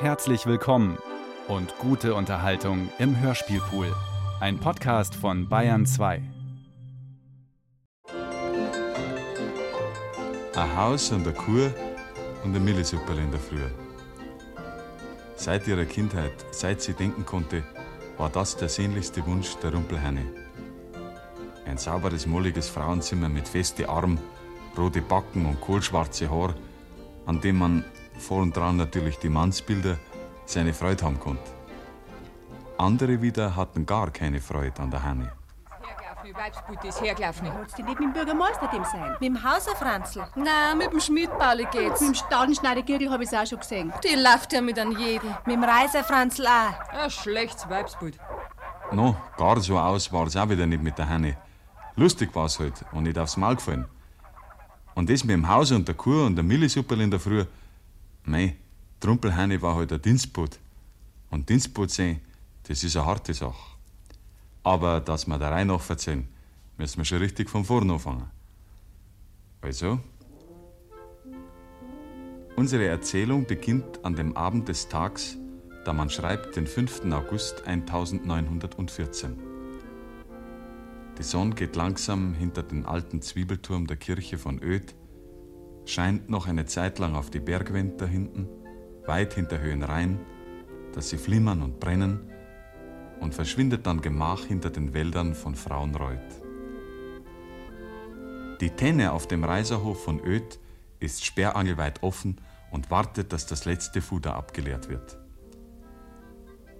Herzlich willkommen und gute Unterhaltung im Hörspielpool. Ein Podcast von Bayern 2. Ein Haus und eine Kur und ein Millisupperl in der Früh. Seit ihrer Kindheit, seit sie denken konnte, war das der sehnlichste Wunsch der Rumpelherne. Ein sauberes, molliges Frauenzimmer mit feste Arm, rote Backen und kohlschwarze Haar, an dem man vor und dran natürlich die Mannsbilder seine Freude haben konnte. Andere wieder hatten gar keine Freude an der Hanne. Hergelaufen, Weibsbut ist hergelaufen. Wolltest du nicht mit dem Bürgermeister dem sein? Mit dem Hauser Franzl. Na, mit dem Schmidtpauli geht's. Mit dem Staudenschneidergürtel habe ich auch schon gesehen. Die läuft ja mit an jeden. Mit dem Reiser Franzl auch. Ein schlechtes Weibsbut. No, gar so aus war es auch wieder nicht mit der Hanne. Lustig war es halt und nicht aufs Maul gefallen. Und das mit dem Haus und der Kur und der Millisupperl in der Früh, mei, Trumpelhanne war halt ein Dienstboot. Und Dienstboot sein, das ist eine harte Sache. Aber dass wir der Reihe nach erzählen, müssen wir schon richtig von vorne anfangen. Also, unsere Erzählung beginnt an dem Abend des Tags, da man schreibt den 5. August 1914. Die Sonne geht langsam hinter den alten Zwiebelturm der Kirche von Öd, scheint noch eine Zeit lang auf die Bergwände hinten, weit hinter Höhenrhein, dass sie flimmern und brennen und verschwindet dann gemach hinter den Wäldern von Frauenreuth. Die Tenne auf dem Reiserhof von Öd ist sperrangelweit offen und wartet, dass das letzte Fuder abgeleert wird.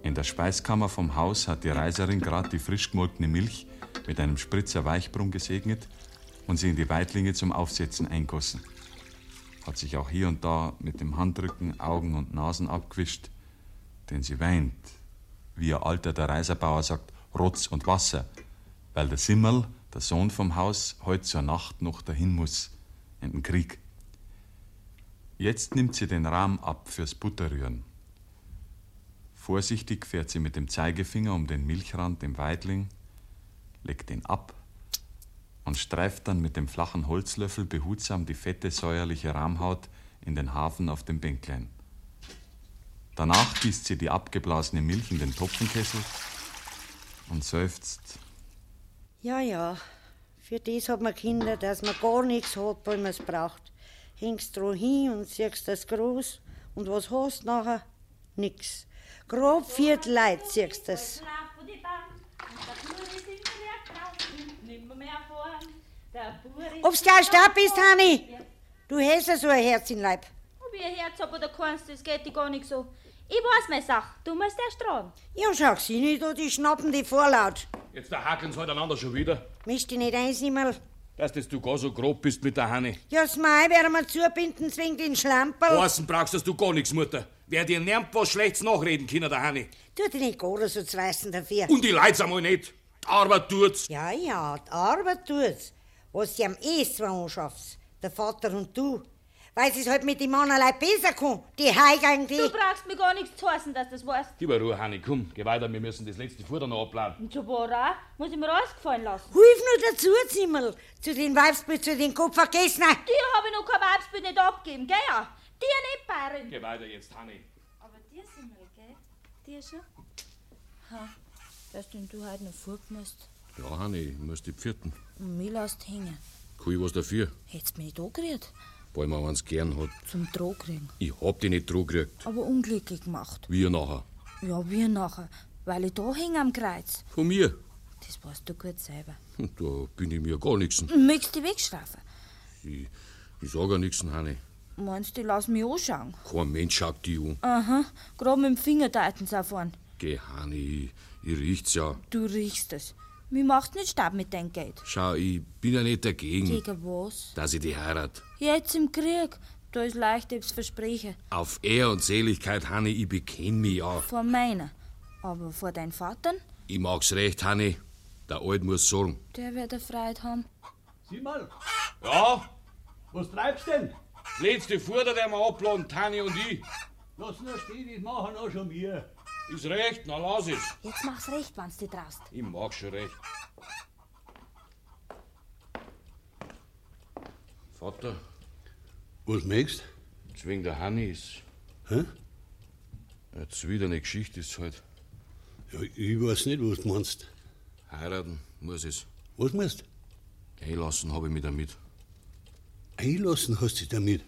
In der Speiskammer vom Haus hat die Reiserin gerade die frisch gemolkene Milch mit einem Spritzer Weichbrunn gesegnet und sie in die Weitlinge zum Aufsetzen eingossen. Hat sich auch hier und da mit dem Handrücken Augen und Nasen abgewischt, denn sie weint, wie ihr Alter der Reiserbauer sagt, Rotz und Wasser, weil der Simmerl, der Sohn vom Haus, heute zur Nacht noch dahin muss, in den Krieg. Jetzt nimmt sie den Rahm ab fürs Butterrühren. Vorsichtig fährt sie mit dem Zeigefinger um den Milchrand im Weidling, legt ihn ab und streift dann mit dem flachen Holzlöffel behutsam die fette, säuerliche Rahmhaut in den Hafen auf dem Bänklein. Danach gießt sie die abgeblasene Milch in den Topfenkessel und seufzt. Ja, ja, für das hat man Kinder, dass man gar nichts hat, weil man es braucht. Hängst dran hin und siehst das groß und was hast nachher? Nix. Grob Viertel Leid siehst das. Ob's gleich da bist, Hanni? Du hast ja so ein Herz im Leib. Ob ich ein Herz hab oder keins, das geht dir gar nicht so. Ich weiß meine Sache, du musst erst tragen. Ja, schau sie nicht, die schnappen die vorlaut. Jetzt der sie halt einander schon wieder. Misch dich nicht ein, Simmel. Dass das du gar so grob bist mit der Hanne. Ja, das Mai werden wir zubinden, zwingt den Schlamperl. Außen brauchst dass du gar nichts, Mutter. Wer dir nimmt was Schlechtes nachreden können, der Hanne. Tu dich nicht gar so zu weißen dafür. Und die Leid's einmal nicht. Die Arbeit tut's. Ja, ja, die Arbeit tut's. Was sie am ehesten anschaffst, der Vater und du. Weil sie's halt mit dem Mannerlei besser kann, die Heigang, die... Du brauchst mir gar nichts zu heißen, dass du das weißt. Gib mir Ruhe, Hanne, komm, geh weiter, wir müssen das letzte Futter noch abladen. Und schon war auch, muss ich mir alles gefallen lassen. Hilf nur dazu, Zimmel. Zu den Weibsbild, zu den Kopf vergessen. Dir habe ich noch kein Weibsbild nicht abgegeben, gell ja? Dir nicht, Bayerin. Geh weiter jetzt, Hanne. Aber dir sind wir, gell? Dir schon? Ha, weißt du, denn du heute noch fortmusst? Ja, Hanne, ich muss die Pfirten. Und mich lässt hängen. Kann ich was dafür? Hättest mich nicht angerührt. Weil man eins gern hat. Zum Droh kriegen. Ich hab dich nicht dran gekriegt. Aber unglücklich gemacht. Wie nachher? Ja, wie nachher? Weil ich da hänge am Kreuz. Von mir? Das weißt du gut selber. Hm, Da bin ich mir gar nix. Möchtest du wegschlafen? Ich, ich sag ja nix, Hanne. Meinst du, lass mich anschauen? Kein Mensch schaut dich an. Aha, gerade mit dem Finger deuten sie auf einen. Geh, Hanne, ich, ich riech's ja. Du riechst es. Mir macht nicht Stab mit deinem Geld. Schau, ich bin ja nicht dagegen, Gegen was? dass ich die heirat. Jetzt im Krieg. Da ist leicht, ob's verspreche. Auf Ehr und Seligkeit, Hanne, ich bekenn mich ja. Vor meiner. Aber vor deinen Vatern, Ich mag's recht, Hanne. Der Alt muss sorgen. der wird eine Freude haben. Sieh mal, Ja, was treibst denn? das letzte Futter, der wir abladen, Hanne und ich. Lass nur stehen, das machen auch schon wir. Ist recht, na lass es. Jetzt mach's recht, wenn's dich traust. Ich mag schon recht. Vater, Was möchtest zwing der Hanni ist. Hä? Jetzt wieder eine Geschichte ist halt. Ja, ich weiß nicht, was du meinst. Heiraten muss es. Was meinst Einlassen habe ich mich damit. Einlassen hast du dich damit.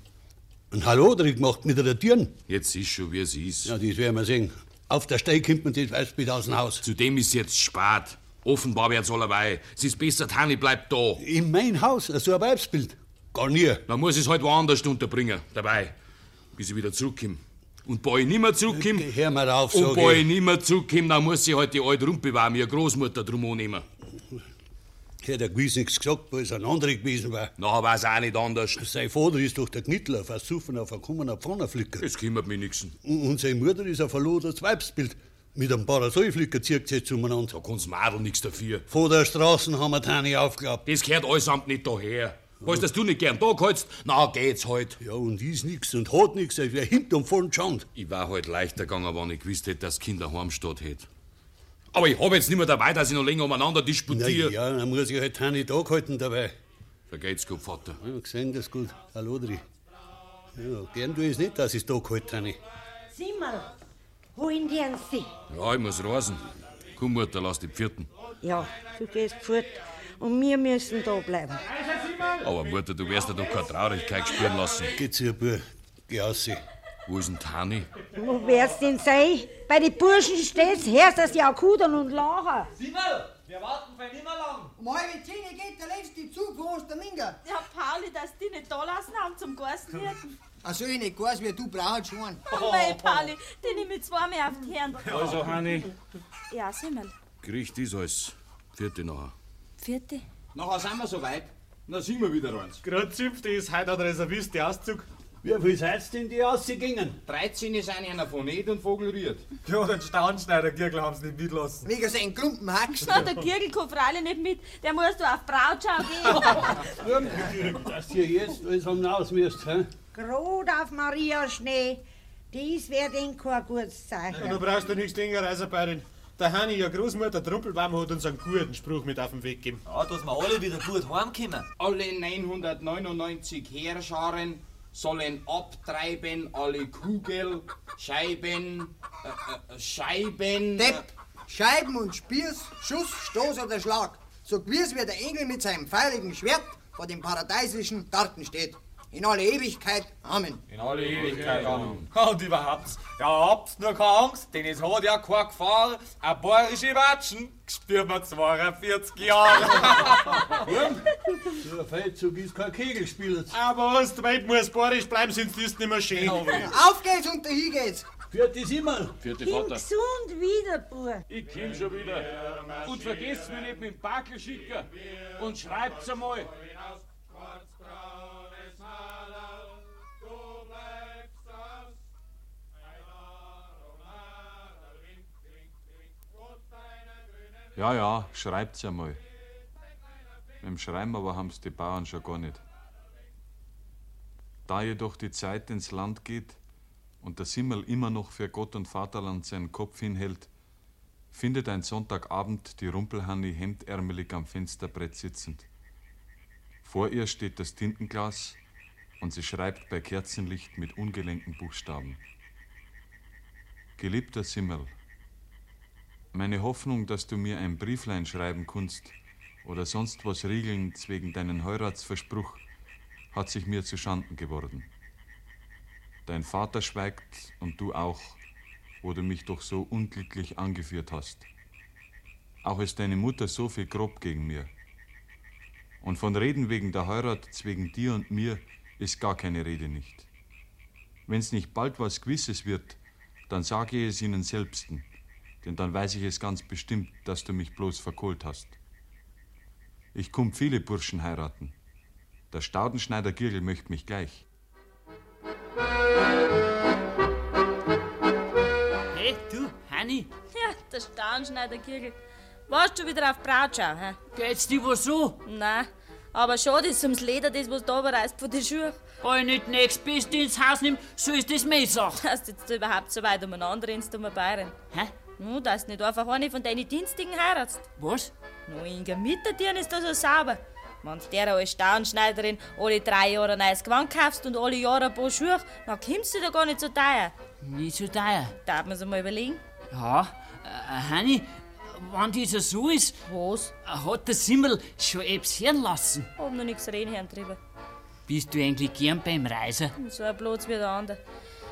Ein Hallodrig gemacht mit der Türen. Jetzt ist schon, wie es ist. Ja, das werden wir sehen. Auf der Steig kommt man das Weißbild aus dem Haus. Zudem ist jetzt spät. Offenbar wird's allerweil. Es ist besser, Tani bleibt da. In mein Haus, so ein Weibsbild. Gar nie. Dann muss ich es halt woanders unterbringen, dabei, bis ich wieder zurückkomme. Und bei ich nimmer zurückkomme, Hör mal auf, und bei ich ich. nimmer zurückkomme, dann muss ich halt die alte Rumpe war, mir Großmutter drum annehmen. Hätte er gewiss nichts gesagt, weil es ein anderer gewesen war. Nachher war es auch nicht anders. Sein Vater ist doch der Knittler, auf ein Suffen auf ein kommener Pfannenflicker. Es kümmert mich nix. Und und seine Mutter ist ein verlodertes Weibsbild. Mit einem Parasolflicker zieht sie jetzt umeinander. Da kann's Madel nix dafür. Vor der Straße haben wir Tani aufgeklappt. Das gehört allesamt nicht daher. Weißt du, dass du nicht gern da hältst? Na, geht's halt. Ja, und ist nix und hat nix, als wär hinterm vorn geschaut. Ich war halt leichter gegangen, wenn ich gewusst hätte, dass Kinder heimstatt hätte. Aber ich hab jetzt nicht mehr dabei, dass ich noch länger umeinander Na disputiere. ja, dann muss ich halt Tani da gehalten dabei. Vergeht's gut, Vater. Ja, gesehen, das gut. Hallo, Dri. Ja, gern tu ich es nicht, dass ich da gehalten Tani. Sieh mal, wohin gehen Sie? Ja, ich muss reisen. Komm, Mutter, lass die Pfirten. Ja, du gehst fort und wir müssen da bleiben. Aber Mutter, du wirst dir doch keine Traurigkeit spüren lassen. Geht's hier, Bub. Geh aus. Wo ist denn Tani? Wo wär's denn sein? Bei den Burschen steht's, hörst das ja kudern und lachen. Simmel, wir warten für nimmer lang. Um halbe zehn geht der letzte Zug von Osterminga. Ja, Pauli, dass die nicht da lassen haben zum Garstenwirten. Ach so, ich nicht weiß, wie du brauchst schon. Oh, mei, Pauli, nehme ich zweimal auf die Herren. Also, Hanni. Ja, Simmel. Gericht ist alles. Vierte nachher. Vierte. Nachher sind wir soweit. Na, sind wir wieder eins. Gerade siebte ist heute ein Reservist, der Auszug. Wie viel seid denn die ausgegangen? 13 ist einer von nicht und Vogel rührt. Ja, den Staunschneider Gürgel haben sie nicht mitlassen. Wegen seinen Klumpen Haxen. Na, der Kirgel kann freilich nicht mit. Der muss da auf Brautschau gehen. Dass ihr jetzt alles am Haus müsst, hä? Grot auf Maria Schnee. Dies wär denn kein gutes Zeichen. Ja, du brauchst doch nichts länger, Reiserbeirin. Der Hanni, ja Großmutter Trumpelbaum, hat uns einen guten Spruch mit auf den Weg gegeben. Ja, dass wir alle wieder gut heimkommen. Alle 999 Heerscharen sollen abtreiben, alle Kugel, Scheiben, äh, äh, Scheiben. Depp, Scheiben und Spieß, Schuss, Stoß oder Schlag. So gewiss wie der Engel mit seinem feurigen Schwert vor dem paradiesischen Garten steht. In alle Ewigkeit. Amen. In alle Ewigkeit. Amen. Und überhaupt, ja, habt nur keine Angst, denn es hat ja keine Gefahr. Ein bayerische Watschen spürt man 42 Jahre. So ein Feldzug ist kein Kegelspiel. Aber was, der Welt muss bayerisch bleiben, sonst ist nicht mehr schön. Auf geht's und dahin geht's. Vierte Simmer. Vierte Komm gesund wieder, Bub. Ich komm schon wieder. Und vergesst mich nicht mit dem Backel schicken. Und schreibt's einmal. Ja, ja, schreibt's einmal. Mit dem Schreiben aber haben's die Bauern schon gar nicht. Da jedoch die Zeit ins Land geht und der Simmel immer noch für Gott und Vaterland seinen Kopf hinhält, findet ein Sonntagabend die Rumpelhanni hemdärmelig am Fensterbrett sitzend. Vor ihr steht das Tintenglas und sie schreibt bei Kerzenlicht mit ungelenken Buchstaben. Geliebter Simmel, meine Hoffnung, dass du mir ein Brieflein schreiben kannst oder sonst was riegeln wegen deinen Heiratsverspruch, hat sich mir zu Schanden geworden. Dein Vater schweigt und du auch, wo du mich doch so unglücklich angeführt hast. Auch ist deine Mutter so viel grob gegen mir. Und von Reden wegen der Heirat wegen dir und mir ist gar keine Rede nicht. Wenn's nicht bald was Gewisses wird, dann sage ich es ihnen selbsten, denn dann weiß ich es ganz bestimmt, dass du mich bloß verkohlt hast. Ich komm viele Burschen heiraten. Der Staudenschneider Girgel möcht mich gleich. Hey, du, Hanni, Ja, der Staunschneider Kirgel. Warst du wieder auf Brautschau, hä? geht's dir was so? Nein, aber schade ist ums Leder, das was da reißt von den Schuhen. Wenn ich nicht nächst Beste ins Haus nimm, so ist das meine Sache. Dass du jetzt überhaupt so weit umeinander rennst, um Bayern. Hä? Nu, dass du nicht einfach eine von deinen Dienstigen heiratst. Was? Nu, Inga, mit der Tieren ist da so sauber. Wenn du der als Staunschneiderin alle drei Jahre ein neues Gewand kaufst und alle Jahre ein paar Schuhe, dann kommst du da gar nicht so teuer. Nicht so teuer. Darf man sich mal überlegen? Ja, äh, Hanni, wenn das so ist, Was? hat der Simmel schon etwas hören lassen. Hab noch nichts reden hören drüber. Bist du eigentlich gern beim Reisen? So ein Brot wie der andere.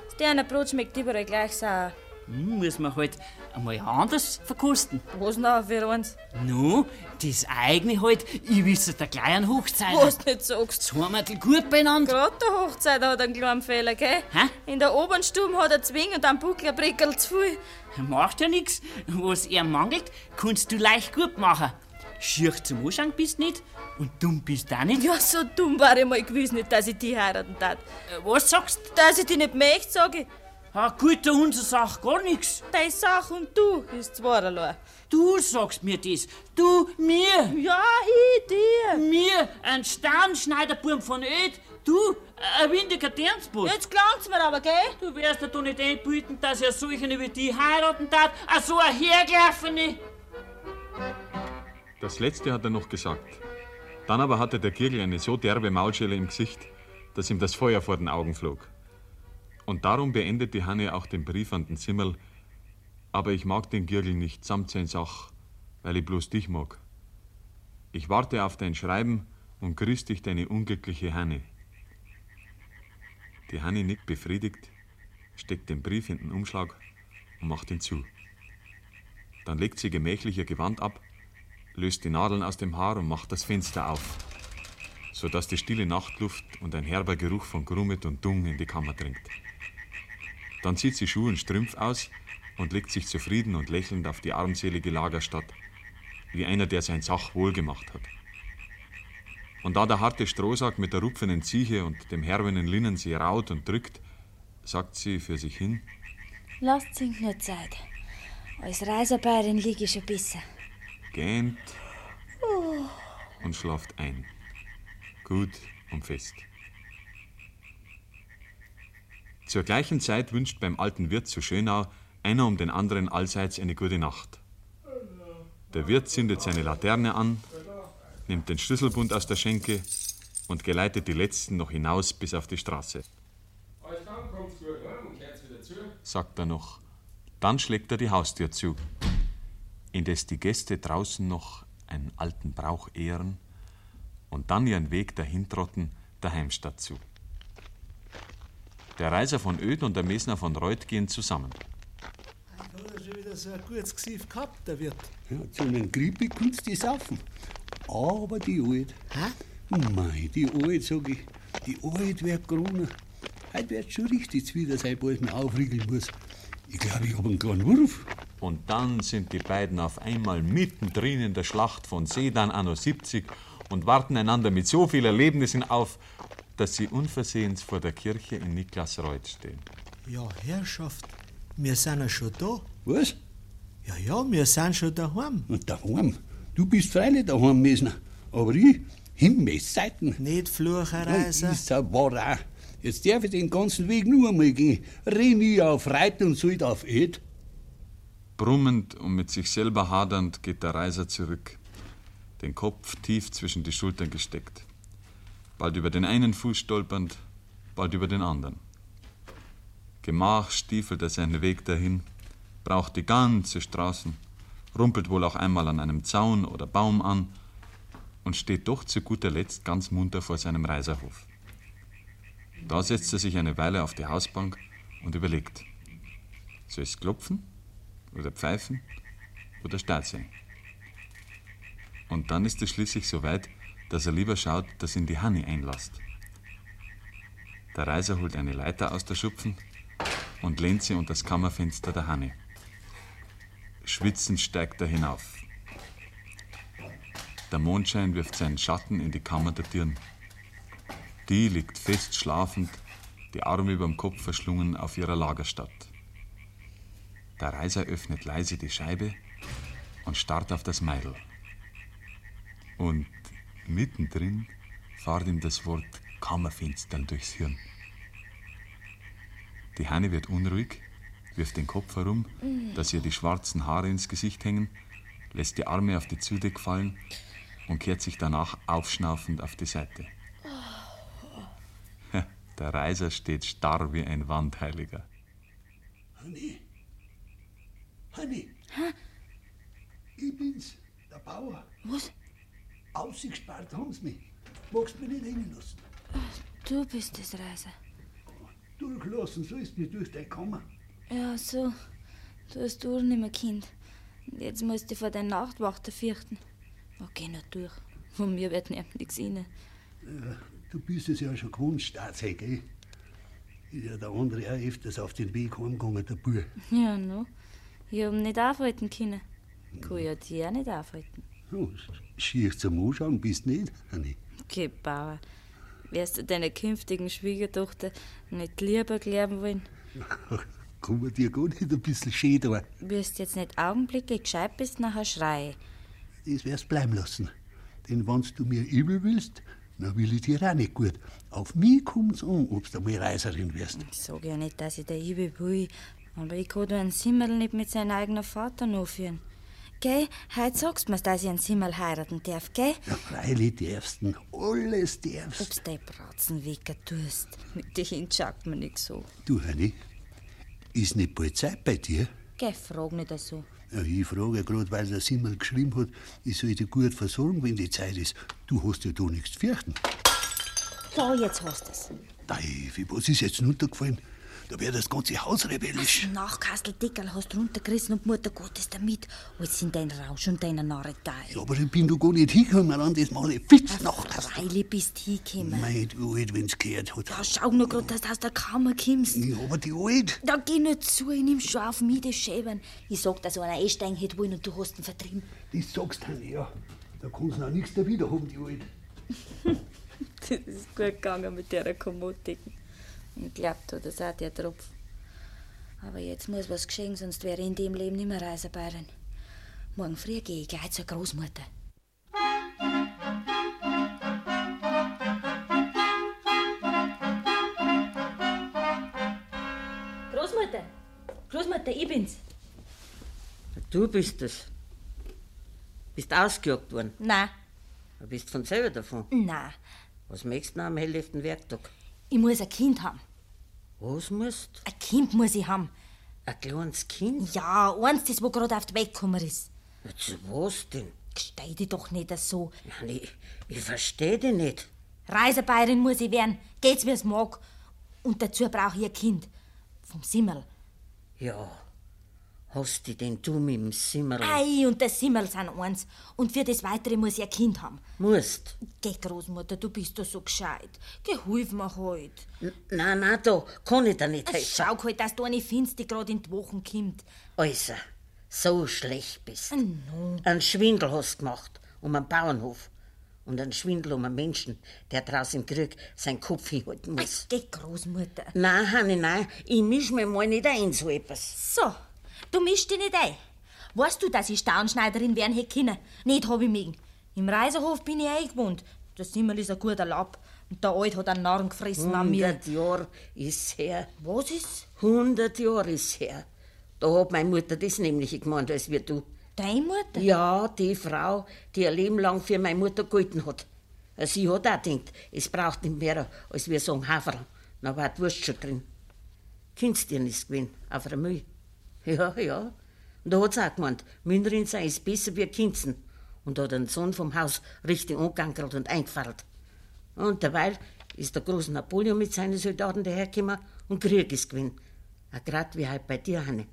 Das derne Brot schmeckt überall gleich sauer. Muss man halt einmal anders verkosten. Was noch für eins? Nu, das eigene halt, ich wisse der kleinen Hochzeit. Was du nicht sagst. Zweimal gut beieinander. Gerade der Hochzeit hat einen kleinen Fehler, gell? Hä? In der oberen Stube hat er Zwing und am Buckel ein Brickel zu viel. Macht ja nix. Was er mangelt, kannst du leicht gut machen. Schier zum Anschauen bist nicht und dumm bist du auch nicht. Ja, so dumm war ich mal gewiss nicht, dass ich die heiraten tat. Was sagst du? Dass ich die nicht möchte, sag ich. Ah, gut, der unser sagt gar nix. Deine Sache und du ist zweierlei. Du sagst mir das. Du, mir. Ja, ich dir. Mir, ein Sternschneiderburm von Öd. Du, ein windiger Dirnsbus. Jetzt klang's mir aber, gell? Du wärst ja doch nicht einbilden, dass er solchen wie die heiraten tat. A so ein hergelaufene. Das letzte hat er noch gesagt. Dann aber hatte der Kirgel eine so derbe Maulschelle im Gesicht, dass ihm das Feuer vor den Augen flog. Und darum beendet die Hanne auch den Brief an den Zimmerl. Aber ich mag den Girgel nicht samt sein Sach, weil ich bloß dich mag. Ich warte auf dein Schreiben und grüß dich, deine unglückliche Hanne. Die Hanne nickt befriedigt, steckt den Brief in den Umschlag und macht ihn zu. Dann legt sie gemächlich ihr Gewand ab, löst die Nadeln aus dem Haar und macht das Fenster auf, sodass die stille Nachtluft und ein herber Geruch von Grummet und Dung in die Kammer dringt. Dann zieht sie Schuhe und Strümpf aus und legt sich zufrieden und lächelnd auf die armselige Lagerstatt, wie einer, der sein Sach wohlgemacht hat. Und da der harte Strohsack mit der rupfenden Zieche und dem herbenen Linnen sie raut und drückt, sagt sie für sich hin, Lasst sich nur Zeit. Als Reiserbeirin liege ich schon besser. gähnt und schlaft ein. Gut und fest. Zur gleichen Zeit wünscht beim alten Wirt zu Schönau einer um den anderen allseits eine gute Nacht. Der Wirt zündet seine Laterne an, nimmt den Schlüsselbund aus der Schenke und geleitet die letzten noch hinaus bis auf die Straße. sagt er noch. Dann schlägt er die Haustür zu, indes die Gäste draußen noch einen alten Brauch ehren und dann ihren Weg dahintrotten der Heimstatt zu. Der Reiser von Öd und der Mesner von Reuth gehen zusammen. Hat er schon wieder so ein gutes Gesicht gehabt, der Wirt. Ja, zu einem Grippe kannst du saufen. Aber die Alt. Hä? Mei, die Alt, sag ich. Die Alt wird Corona. Heute wird schon richtig wieder sein, bald mir aufriegeln muss. Ich glaube, ich hab einen kleinen Wurf. Und dann sind die beiden auf einmal mittendrin in der Schlacht von Sedan anno 70 und warten einander mit so viel Erlebnissen auf, dass sie unversehens vor der Kirche in Niklasreuth stehen. Ja, Herrschaft, wir sind ja schon da. Was? Ja, ja, wir sind schon daheim. Und daheim? Du bist freilich daheim, Mesner. Aber ich, Himmelszeiten. Nicht Flucherreise. Das ist ja wahr auch. Jetzt darf ich den ganzen Weg nur einmal gehen. Renn ich auf Reit und soll auf Ed. Brummend und mit sich selber hadernd geht der Reiser zurück, den Kopf tief zwischen die Schultern gesteckt. Bald über den einen Fuß stolpernd, bald über den anderen. Gemach stiefelt er seinen Weg dahin, braucht die ganze Straßen, rumpelt wohl auch einmal an einem Zaun oder Baum an und steht doch zu guter Letzt ganz munter vor seinem Reiserhof. Da setzt er sich eine Weile auf die Hausbank und überlegt. Soll es klopfen oder pfeifen oder sein? Und dann ist es schließlich so weit, dass er lieber schaut, dass ihn die Hanni einlasst. Der Reiser holt eine Leiter aus der Schupfen und lehnt sie unter das Kammerfenster der Hanni. Schwitzend steigt er hinauf. Der Mondschein wirft seinen Schatten in die Kammer der Dirn. Die liegt fest schlafend, die Arme überm Kopf verschlungen auf ihrer Lagerstatt. Der Reiser öffnet leise die Scheibe und starrt auf das Meidl. Und mittendrin fahrt ihm das Wort Kammerfenstern durchs Hirn. Die Hanne wird unruhig, wirft den Kopf herum, dass ihr die schwarzen Haare ins Gesicht hängen, lässt die Arme auf die Zudeck fallen und kehrt sich danach aufschnaufend auf die Seite. Der Reiser steht starr wie ein Wandheiliger. Hanni. Hanni. Ich bin's, der Bauer. Was? Ausgespart haben sie mich. Magst mich nicht reinlassen. Du bist das Reiser. Durchlassen sollst mich durch deine Kammer. Ja, so. Du hast du nicht mehr Kind. Und Jetzt musst du vor deiner Nachtwachter fürchten. Geh nur durch. Von mir wird niemand nichts inne. Ja, du bist es ja schon gewohnt, Staatsheim, gell? Ist ja der andere auch öfters auf den Weg heimgegangen, der Bub. Ja, no. Ich hab ihn nicht aufhalten können. Kann ja dich auch nicht aufhalten. Oh, schier zum Anschauen bist nicht, Hanni. Okay, Bauer. Wirst du deiner künftigen Schwiegertochter nicht lieber glauben wollen? Komm mir dir gar nicht ein bisschen da. Wirst jetzt nicht augenblicklich gescheit bist, nachher schreie. Das wirst bleiben lassen. Denn wenn du mir übel willst, dann will ich dir auch nicht gut. Auf mich kommt's an, ob du mal Reiserin wirst. Ich sag ja nicht, dass ich der Ibe will, aber ich kann da einen Simmel nicht mit seinem eigenen Vater nachführen. Gell, heute sagst du mir, dass ich einen Simmel heiraten darf, gell? Ja, freilich darfst du, alles darfst. Ob's dein Bratzen wecker tust. Mit dich hinschaut man nicht so. Du, Hanni, ist nicht bald Zeit bei dir? Geh, frag nicht so. Ja, ich frage gerade, weil der Simmel geschrieben hat, ich soll dich gut versorgen, wenn die Zeit ist. Du hast ja da nichts zu fürchten. So, jetzt hast du's. Teufel, was ist jetzt runtergefallen? Da wäre das ganze Haus rebellisch. Nachkasteldickerl hast du runtergerissen und Mutter Gottes damit. Alles in dein Rausch und deiner Narretei. Ja, aber ich bin da gar nicht hingekommen, an das Mal Fitznacht. Freilich bist du hingekommen. Mei, die Alt, wenn's gehört hat. Ja, schau nur grad, dass du aus der Kammer kommst. Ja, aber die Alt. Da geh nicht zu, ich nimm schon auf mich das Schäbern. Ich sag, dass einer einsteigen hätte wollen und du hast ihn vertrieben. Das sagst du, Hanni, ja. Da kannst du auch nichts dawider haben, die Alt. Das ist gut gegangen mit der Kommodik. Ich glaub, tut das auch der Tropf. Aber jetzt muss was geschehen, sonst wäre ich in dem Leben nicht mehr Reisebayern. Morgen früh gehe ich gleich zur Großmutter. Großmutter! Großmutter, ich bin's. Du bist es. Bist ausgejagt worden? Nein. Du bist von selber davon. Nein. Was möchtest du noch am helllichten Werktag? Ich muss ein Kind haben. Was musst? Ein Kind muss ich haben. Ein kleines Kind? Ja, eins, das wo gerade auf die Welt gekommen ist. Zu was denn? Steh dich doch nicht so. Mann, ich, ich versteh dich nicht. Reisebayerin muss ich werden. Geht's, wie es mag. Und dazu brauche ich ein Kind. Vom Simmel. Ja, hast du denn du mit dem Simmerl? Ei, und der Simmel sind eins. Und für das Weitere muss ich ein Kind haben. Musst? Geh, Großmutter, du bist doch so gescheit. Geh, hilf mir halt. N nein, nein, da kann ich dir nicht helfen. Schau halt, dass du eine findest, die gerade in die Wochen kommt. Also, so schlecht bist. No. Einen Schwindel hast du gemacht um einen Bauernhof. Und einen Schwindel um einen Menschen, der draußen im Krieg seinen Kopf hinhalten muss. Geh, Großmutter. Nein, Hanni, nein, ich misch mich mal nicht ein in so etwas. So, du mischst dich nicht ein. Weißt du, dass ich Staunschneiderin werden hätte können? Nicht hab ich mögen. Im Reiserhof bin ich eingewohnt. Der Simmel ist ein guter Lapp. Und der Alt hat einen Narren gefressen an mir. Hundert Jahre ist her. Was ist? Hundert Jahre ist her. Da hat meine Mutter das nämlich gemeint, als wir du. Deine Mutter? Ja, die Frau, die ein Leben lang für meine Mutter gehalten hat. Sie hat auch gedacht, es braucht nicht mehr, als wir sagen Haferl. Dann war die Wurst schon drin. Kennst du dir nicht gewesen, auf der Müll? Ja, ja. Und da hat sie auch gemeint, Münderin sei es besser wie Kinzen. Und da hat den Sohn vom Haus richtig angegankert und eingefallen. Und derweil ist der große Napoleon mit seinen Soldaten dahergekommen und Krieg ist gewesen. Auch grad wie halt bei dir, Hanne.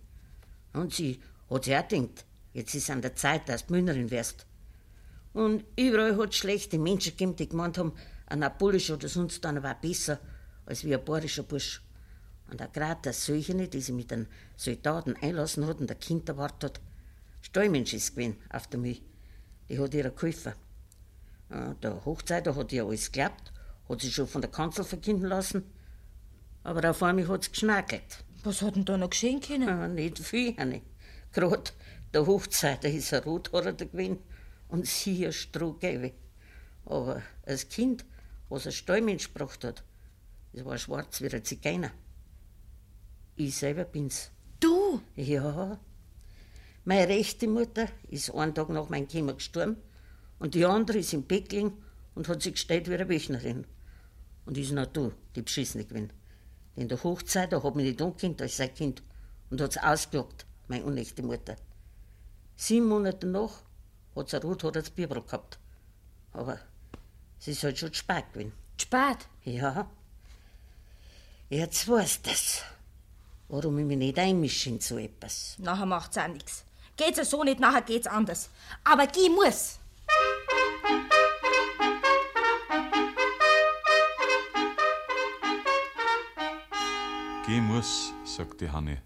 Und sie hat sich auch gedacht, jetzt ist an der Zeit, dass du Münnerin wirst. Und überall hat es schlechte Menschen gegeben, die gemeint haben, ein Napolischer oder sonst einer war besser als wie ein bayerischer Bursch. Und auch gerade der Solche, die sich mit den Soldaten einlassen hat und ein Kind erwartet hat, Stallmensch ist gewesen auf der Mühle. Die hat ihr geholfen. Der Hochzeiter hat ja alles geglaubt, hat sich schon von der Kanzel verkünden lassen. Aber auf einmal hat es geschnackelt. Was hat denn da noch geschehen können? Ja, nicht viel, Hanni. Gerade der Hochzeiter ist ein Rothaarer gewesen und sie ein Strohgelbe. Aber das Kind, was ein Stallmensch gebracht hat, das war schwarz wie ein Zigeuner. Ich selber bin's. Du? Ja. Meine rechte Mutter ist einen Tag nach meinem Kimmer gestorben Und die andere ist im Beckling und hat sich gestellt wie eine Wöchnerin. Und ist noch du, die beschissene gewesen. In der Hochzeit, da hat mich nicht angekannt als sein Kind und hat's ausgelockt, meine unechte Mutter. Sieben Monate danach hat sie ein rothaariges Bibel gehabt. Aber sie ist halt schon spät gewesen. Spät? Ja. Jetzt weißt das, warum ich mich nicht einmische in so etwas. Nachher macht's auch nix. Geht's ja so nicht, nachher geht's anders. Aber die muss. Geh muss, sagt die Hanne.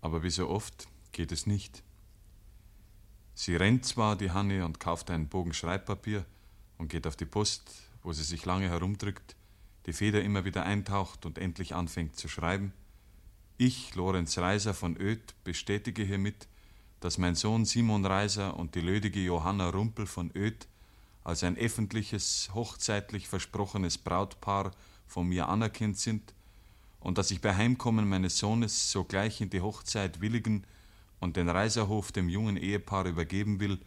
Aber wie so oft geht es nicht. Sie rennt zwar, die Hanne, und kauft einen Bogen Schreibpapier und geht auf die Post, wo sie sich lange herumdrückt, die Feder immer wieder eintaucht und endlich anfängt zu schreiben. Ich, Lorenz Reiser von Öd, bestätige hiermit, dass mein Sohn Simon Reiser und die lödige Johanna Rumpel von Öd als ein öffentliches, hochzeitlich versprochenes Brautpaar von mir anerkannt sind und dass ich bei Heimkommen meines Sohnes sogleich in die Hochzeit willigen und den Reiserhof dem jungen Ehepaar übergeben will,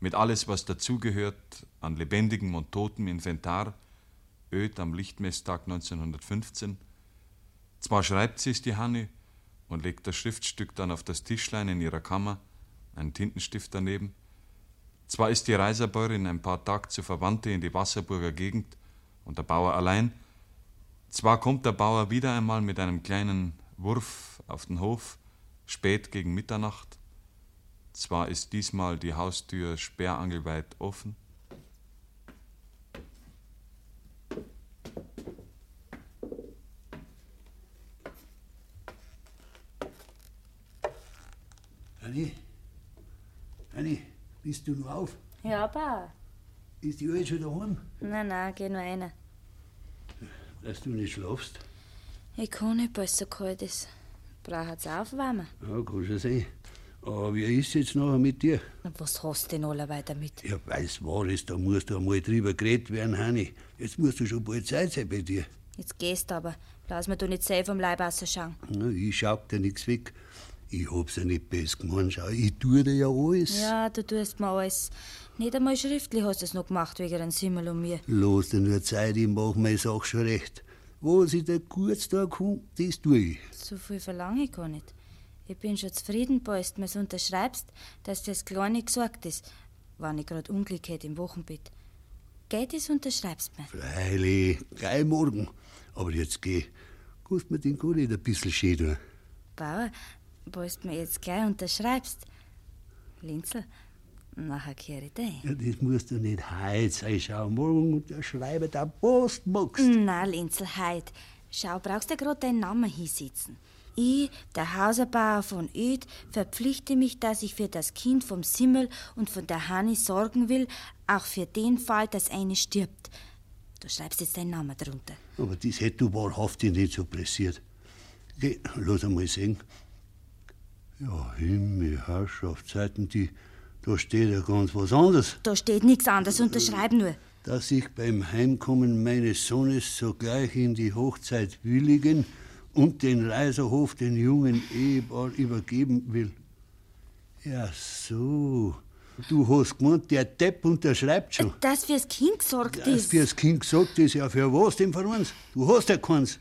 mit alles, was dazugehört, an lebendigem und totem Inventar, Öd am Lichtmesstag 1915. Zwar schreibt sie's die Hanne und legt das Schriftstück dann auf das Tischlein in ihrer Kammer, einen Tintenstift daneben. Zwar ist die Reiserbäuerin ein paar Tage zu Verwandte in die Wasserburger Gegend und der Bauer allein, zwar kommt der Bauer wieder einmal mit einem kleinen Wurf auf den Hof, spät gegen Mitternacht, zwar ist diesmal die Haustür sperrangelweit offen, Anni, Anni, bist du noch auf? Ja, Bauer. Ist die Alte schon daheim? Nein, nein, geh nur rein. Dass du nicht schlafst? Ich kann nicht, weil es so kalt ist. Braucht's aufwärmen. Ja, kann schon sein. Aber wie ist jetzt nachher mit dir? Und was hast du denn alle damit? Ja, weiß war es, da musst du einmal drüber geredet werden, Hanni. Jetzt musst du schon bald Zeit sein bei dir. Jetzt gehst du aber. Lass mir du nicht selber vom Leib rausschauen. Na, ich schau dir nichts weg. Ich hab's ja nicht besser gemeint. Schau, ich tue dir ja alles. Ja, du tust mir alles. Nicht einmal schriftlich hast du es noch gemacht wegen einem Simmel und mir. Lass dir nur Zeit, ich mach meine Sache schon recht. Was ich dir kurz da kann, das tue ich. So viel verlange ich gar nicht. Ich bin schon zufrieden, bald du mir's unterschreibst, dass das Kleine gesagt ist, wenn ich grad Unglück hätte im Wochenbett. Geht es unterschreibst mir? Freilich, gleich morgen. Aber jetzt geh. Kannst mir den nicht ein bisschen schön tun. Bauer, du mir jetzt gleich unterschreibst. Linzel, nachher kehre ich dich. Ja, das musst du nicht heute sein. Schau, morgen unterschreibe der Post, magst Na, Linzel, heut. Schau, brauchst du grad deinen Namen hinsetzen. Ich, der Hauserbauer von Öd, verpflichte mich, dass ich für das Kind vom Simmel und von der Hanni sorgen will, auch für den Fall, dass eine stirbt. Du schreibst jetzt deinen Namen drunter. Aber das hätte du wahrhaftig nicht so pressiert. Geh, lass einmal sehen. Ja, Himmel, Herrschaftszeiten, die, da steht ja ganz was anderes. Da steht nichts anderes, unterschreib nur. Dass ich beim Heimkommen meines Sohnes sogleich in die Hochzeit willigen und den Reiserhof den jungen Ehepaar übergeben will. Ja, so. Du hast gemeint, der Depp unterschreibt schon. Das fürs Kind gesorgt Das ist. fürs Kind gesagt ist ja für was denn für eins? Du hast ja keins.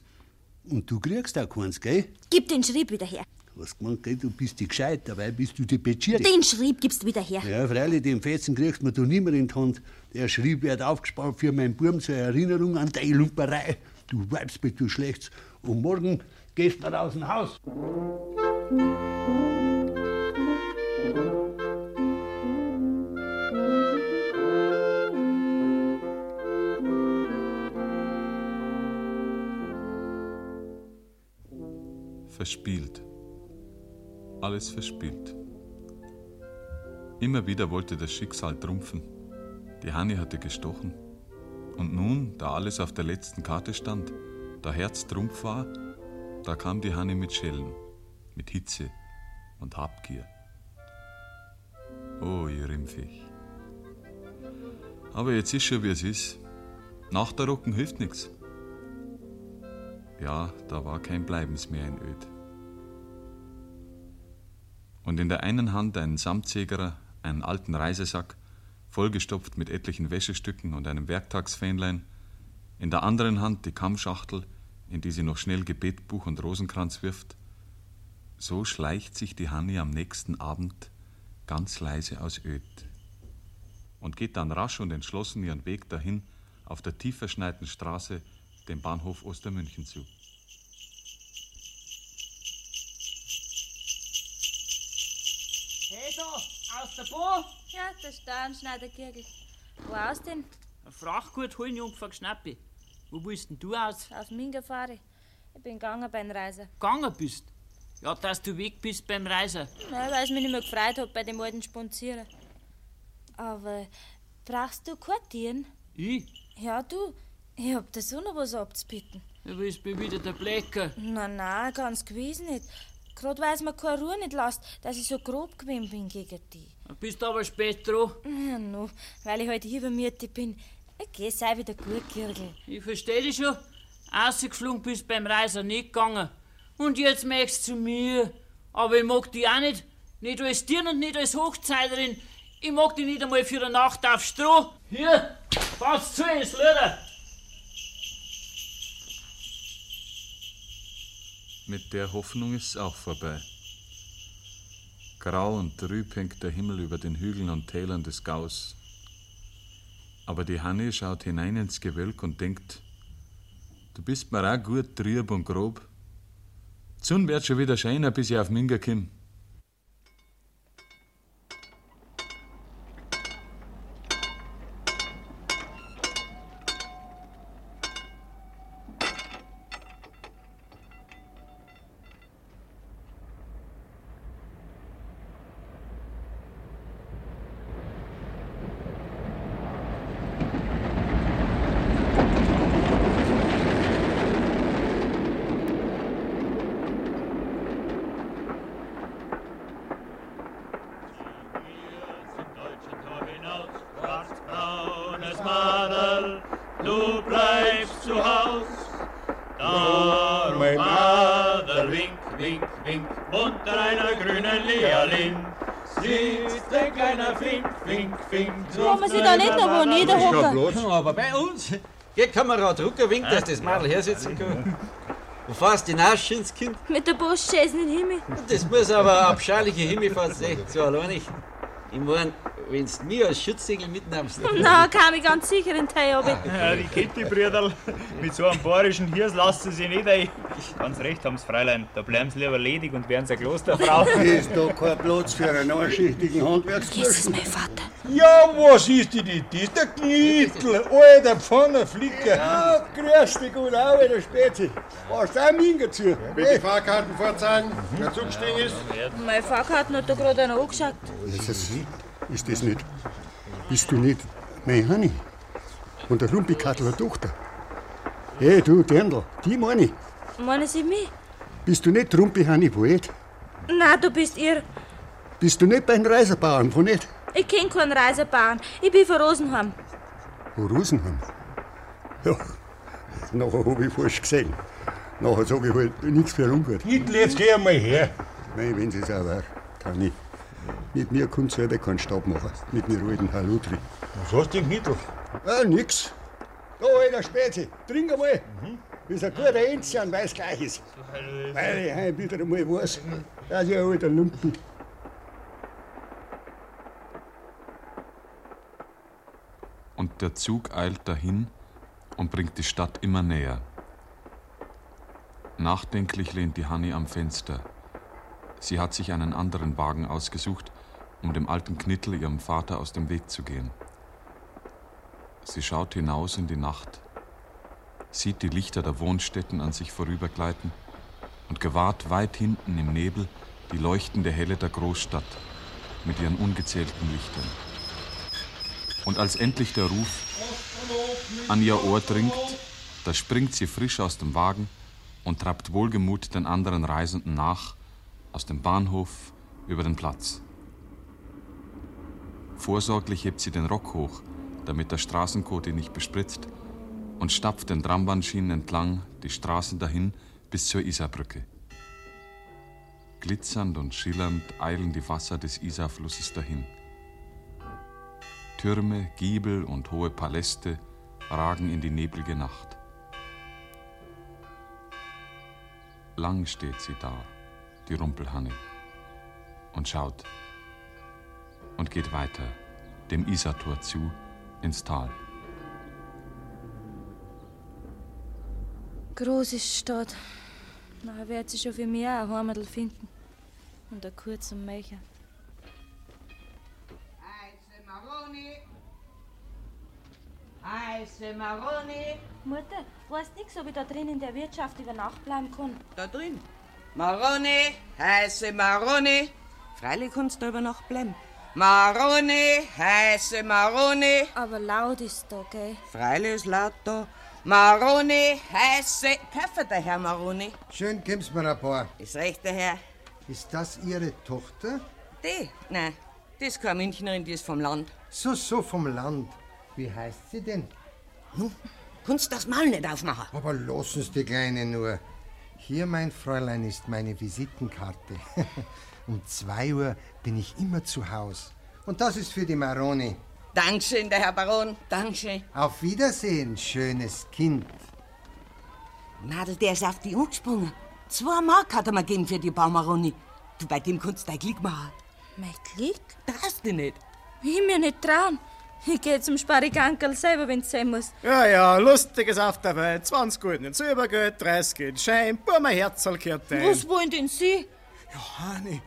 Und du kriegst auch keins, gell? Gib den Schrieb wieder her. Du hast gemeint, gell, du bist die gescheit, dabei bist du die Begierde. Den Schrieb gibst du wieder her. Ja, freilich, den Fetzen kriegst mir du nimmer in die Hand. Der Schrieb wird aufgespart für meinen Burm zur Erinnerung an deine Lumperei. Du Weibsbild, du Schlechts. Und morgen gehst du aus dem Haus. Verspielt. Alles verspielt. Immer wieder wollte das Schicksal trumpfen. Die Hanni hatte gestochen. Und nun, da alles auf der letzten Karte stand, da Herz Trumpf war, da kam die Hanni mit Schellen, mit Hitze und Habgier. Oh, ihr Rimpfich. Aber jetzt ist schon, wie es ist. Nach der Rocken hilft nichts. Ja, da war kein Bleibens mehr in Öd. Und in der einen Hand einen Samtsägerer, einen alten Reisesack vollgestopft mit etlichen Wäschestücken und einem Werktagsfähnlein, in der anderen Hand die Kammschachtel, in die sie noch schnell Gebetbuch und Rosenkranz wirft, so schleicht sich die Hanni am nächsten Abend ganz leise aus Öd und geht dann rasch und entschlossen ihren Weg dahin auf der tief verschneiten Straße dem Bahnhof Ostermünchen zu. Aus der Bo! Ja, da stehen Schneiderkirgel. Wo aus denn? Ein Frachtgut holen, Jungfer Gnappi. Wo willst denn du aus? Aus Minga fahre ich. Ich bin gegangen beim Reisen. Gegangen bist? Ja, dass du weg bist beim Reisen. Nein, weil es mich nicht mehr gefreut hat bei dem alten Sponsieren. Aber brauchst du Quartieren? Ich? Ja, du. Ich hab da so noch was abzubitten. Du willst mir wieder der Blecker. Na, na, ganz gewiss nicht. Gerade weil es mir keine Ruhe nicht lässt, dass ich so grob gewesen bin gegen dich. Du bist aber spät dran. Ja, no, weil ich heute halt übermütig bin. Okay, sei wieder gut, Kirgel. Ich versteh dich schon. Ausgeflogen bist beim Reisen nicht gegangen. Und jetzt möchtest du zu mir. Aber ich mag dich auch nicht. Nicht als Tier und nicht als Hochzeiterin. Ich mag dich nicht einmal für eine Nacht auf Stroh. Hier, pass zu ins Leder. Mit der Hoffnung ist es auch vorbei. Grau und trüb hängt der Himmel über den Hügeln und Tälern des Gaus. Aber die Hanne schaut hinein ins Gewölk und denkt, du bist mir auch gut trüb und grob. Die Sonne wird schon wieder scheiner, bis ich auf Minga komm. Schwarzbraunes Madel, du bleibst zu Haus. Darum Madel, wink, wink, wink, unter einer grünen Leerling. Sitzt ein kleiner Fink, Fink, Fink. Kann man sich da nicht noch wo niederhocken? Aber bei uns, geh Kamerad Rucker winkt, dass das Madel her sitzen kann. Du fährst die Nasche ins Kind. Mit der Postschäse in den Himmel. Das muss aber eine abscheuliche Himmelfahrt sein, so allein nicht. Ich mein, wenn's mir als Schutzsegel mitnimmst. Na, kam ich ganz sicher in die Hause. Ja, die Kitty, Brüderl, mit so einem bayerischen Hirs lassen sie nicht ein. Ganz recht haben's, Fräulein. Da bleiben sie lieber ledig und werden sie Klosterfrau. Ist da kein Platz für einen anschichtigen Handwerksburschen? Das ist mein Vater. Ja, was ist denn das? Das ist der Knittel, alter Pfannenflicker. Ja, grüß dich gut auch, der Spezi. Warst du auch Minga zu? Bitte Fahrkarten vorzeigen, wer zugestiegen ist. Meine Fahrkarten hat da gerade einer angeschaut. Ist das, ist das nicht? Bist du nicht meine Hanni? Und der Lumpikattel eine Tochter? Hey, du, Dirndl, die meine ich. Meinen Sie mich? Bist du nicht Rumpi Hanni Poet? Na, du bist ihr. Bist du nicht bei den Reiserbauern von nicht? Ich kenn keinen Reisebahn. Ich bin von Rosenheim. Wo Rosenheim? Ja, nachher hab ich falsch gesehen. Nachher sag ich halt nichts für ungut. Hitler, jetzt geh einmal her. Nein, wenn sie es auch war, kann ich. Mit mir kannst du selber keinen Stab machen. Mit mir alten Halutri. Was hast du denn Knittel? Ah, nix. Da, alter Spezi, trink einmal. Ist ein guter Enzian, weil es gleich ist. Weil ich heim wieder einmal weiß, dass ich ein alter Lump Und der Zug eilt dahin und bringt die Stadt immer näher. Nachdenklich lehnt die Hanni am Fenster. Sie hat sich einen anderen Wagen ausgesucht, um dem alten Knittel, ihrem Vater, aus dem Weg zu gehen. Sie schaut hinaus in die Nacht, sieht die Lichter der Wohnstätten an sich vorübergleiten und gewahrt weit hinten im Nebel die leuchtende Helle der Großstadt mit ihren ungezählten Lichtern. Und als endlich der Ruf an ihr Ohr dringt, da springt sie frisch aus dem Wagen und treibt wohlgemut den anderen Reisenden nach, aus dem Bahnhof über den Platz. Vorsorglich hebt sie den Rock hoch, damit der Straßenkot ihn nicht bespritzt, und stapft den Trambahnschienen entlang die Straßen dahin bis zur Isarbrücke. Glitzernd und schillernd eilen die Wasser des Isarflusses dahin. Türme, Giebel und hohe Paläste ragen in die neblige Nacht. Lang steht sie da, die Rumpelhanne, und schaut und geht weiter, dem Isartor zu, ins Tal. Groß ist Stadt. Nachher wird sie schon für mich auch ein Heimatl finden. Und ein kurzer Mecher. Heiße Maroni. Mutter, weißt nix, ob ich da drin in der Wirtschaft über Nacht bleiben kann? Da drin. Maroni, heiße Maroni. Freilich kannst du über Nacht bleiben. Maroni, heiße Maroni. Aber laut ist da, gell? Freilich ist laut da. Maroni, heiße. Köpfe der Herr Maroni. Schön gibt's mir ein paar. Ist recht, der Herr. Ist das Ihre Tochter? Die? Nein, die ist keine Münchnerin, die ist vom Land. So, so vom Land. Wie heißt sie denn? Nun, kannst das Maul nicht aufmachen. Aber lassen Sie die Kleine nur. Hier, mein Fräulein, ist meine Visitenkarte. um zwei Uhr bin ich immer zu Haus. Und das ist für die Maroni. Dankeschön, der Herr Baron. Dankeschön. Auf Wiedersehen, schönes Kind. Nadel, der ist auf die angesprungen. Zwei Mark hat er mir gegeben für die Baumaroni. Du, bei dem kannst du dein Glück machen. Mein Glück? Traust du nicht? Ich mir nicht trauen. Ich geh zum Sparigankerl selber, wenn's sein muss. Ja, ja, lustiges auf der Welt. 20 Gulden ins Übergeld, 30 geht Schein, mein Herzl gehört ein. Was wollen denn Sie? Hani,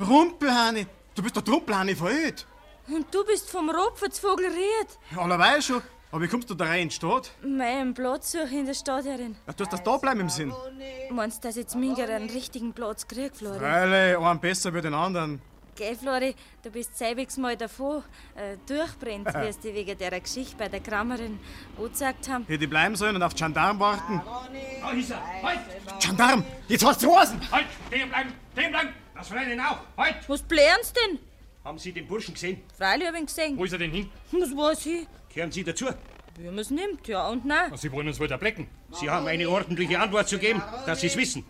Rumpelhani, du bist der Trumpelhani von Öd. Und du bist vom Ropfertsvogel Ried. Allerweil schon, aber wie kommst du da rein in die Stadt? Meinen Platz suche in der Stadt herin. Ja, du hast das da bleiben im Sinn. Meinst du, dass jetzt Minger einen richtigen Platz kriegt, Flori? Freilich, einen besser wie den anderen. Gell, Flori, du bist selbigs mal davon äh, durchbrennt, wie es die wegen der Geschichte bei der Krammerin angezeigt haben. Hier die bleiben sollen und auf die Gendarm warten. Da ist er. Halt! Gendarm, jetzt hast du Hosen! Halt! Stehen bleiben! Stehen bleiben! Das Fräulein auch! Halt! Was blären's denn? Haben Sie den Burschen gesehen? Freilich hab ich ihn gesehen. Wo ist er denn hin? Was weiß ich? Kehren Sie dazu? Wie man's nimmt, ja und nein. Sie wollen uns wohl erblecken. Sie haben eine ordentliche Antwort zu geben, dass Sie es wissen.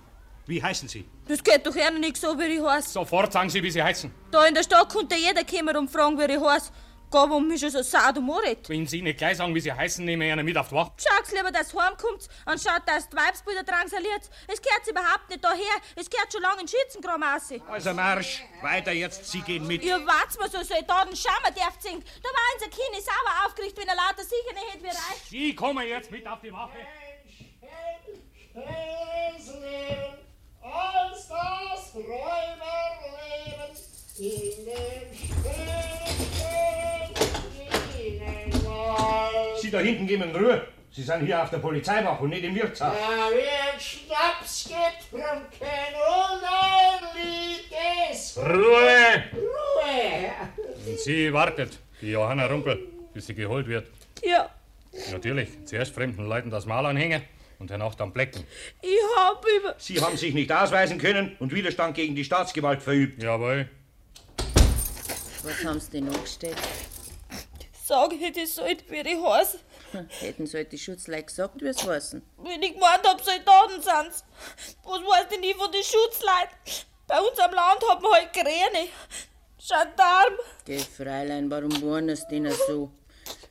Wie heißen Sie? Das geht doch einer nicht so, wie ich heiß. Sofort sagen Sie, wie Sie heißen. Da in der Stadt konnte jeder kommen und fragen, wie ich heiß. Gab um mich schon so sad und moret. Wenn Sie nicht gleich sagen, wie Sie heißen, nehme ich einen mit auf die Wacht. Schaut's lieber, dass ihr heimkommt, anstatt dass die Weibsbilder drangsaliert. Es gehört überhaupt nicht daher. Es gehört schon lange in Schützengraben raus. Also Marsch, weiter jetzt, Sie gehen mit. Ihr wart's mal so Soldaten, Schammer darf singen. Da war unser Kind sauer aufgerichtet, wenn er lauter sicher nicht hätte wie reich. Sie kommen jetzt mit auf die Wache. als Sie da hinten geben in Ruhe. Sie sind hier auf der Polizeiwache und nicht im Wirtshaus. Da wird Schnaps getrunken und ein Lied des Ruhe! Ruhe! Und sie wartet, die Johanna Rumpel, bis sie geholt wird. Ja, Natürlich, zuerst fremden Leuten das Mal anhängen und danach dann blecken. ich hab über... Sie haben sich nicht ausweisen können und Widerstand gegen die Staatsgewalt verübt. Jawohl. Was haben sie denn angestellt? Sag ich das sollte, wie ich heiß. Hätten sollte die Schutzleute gesagt, wie es heißen. Wenn ich gemeint hab, Soldaten sind's. Was weiß denn ich von den Schutzleuten? Bei uns am Land hat man halt Kräne. Gendarm. Geh, Fräulein, warum waren es denn so?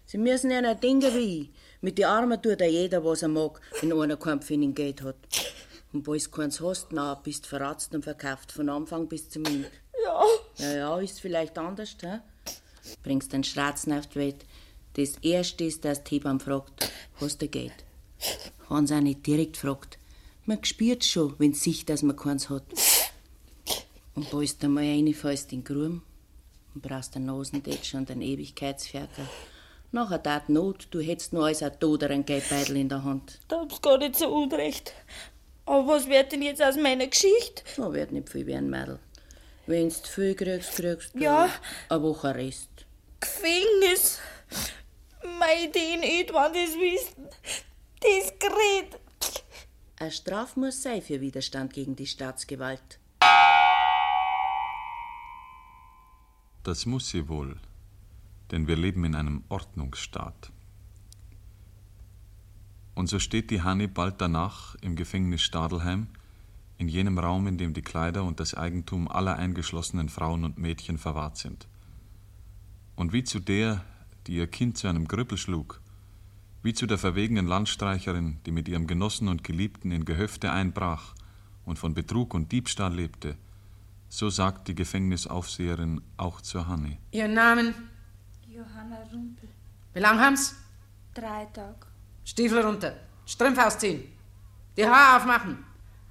Sie müssen ja nicht denken wie ich. Mit den Armen tut ja jeder, was er mag, wenn einer keinen Pfennig Geld hat. Und bald keins hast, na, bist verratzt und verkauft, von Anfang bis zum Ende. Ja. Ja, ja, ist vielleicht anders, hä? Bringst den Schratzen auf die Welt. Das Erste ist, dass die Hebamme fragt, hast du Geld? Haben sie auch nicht direkt gefragt. Man spürt schon, wenn sie sieht, dass man keins hat. Und bald einmal reinfällst in den Gruben und brauchst einen Nasentätsch und einen Ewigkeitsferkel. Nachher tat Not, du hättest nur als ein Toder einen Geldbeutel in der Hand. Da hab's gar nicht so unrecht. Aber was wird denn jetzt aus meiner Geschichte? Da wird nicht viel werden, Mädel. Wenn's zu viel kriegst, kriegst du Ja. eine Woche Rest. Gefängnis. Mei, den nicht, wann das wissen. Das gerät. Eine Strafe muss sein für Widerstand gegen die Staatsgewalt. Das muss sie wohl, denn wir leben in einem Ordnungsstaat. Und so steht die Hanni bald danach im Gefängnis Stadelheim, in jenem Raum, in dem die Kleider und das Eigentum aller eingeschlossenen Frauen und Mädchen verwahrt sind. Und wie zu der, die ihr Kind zu einem Grüppel schlug, wie zu der verwegenen Landstreicherin, die mit ihrem Genossen und Geliebten in Gehöfte einbrach und von Betrug und Diebstahl lebte, so sagt die Gefängnisaufseherin auch zur Hanni. Ihren Namen? Johanna Rumpel. Wie lang haben's? Drei Tage. Stiefel runter. Strümpfe ausziehen. Die Haare aufmachen.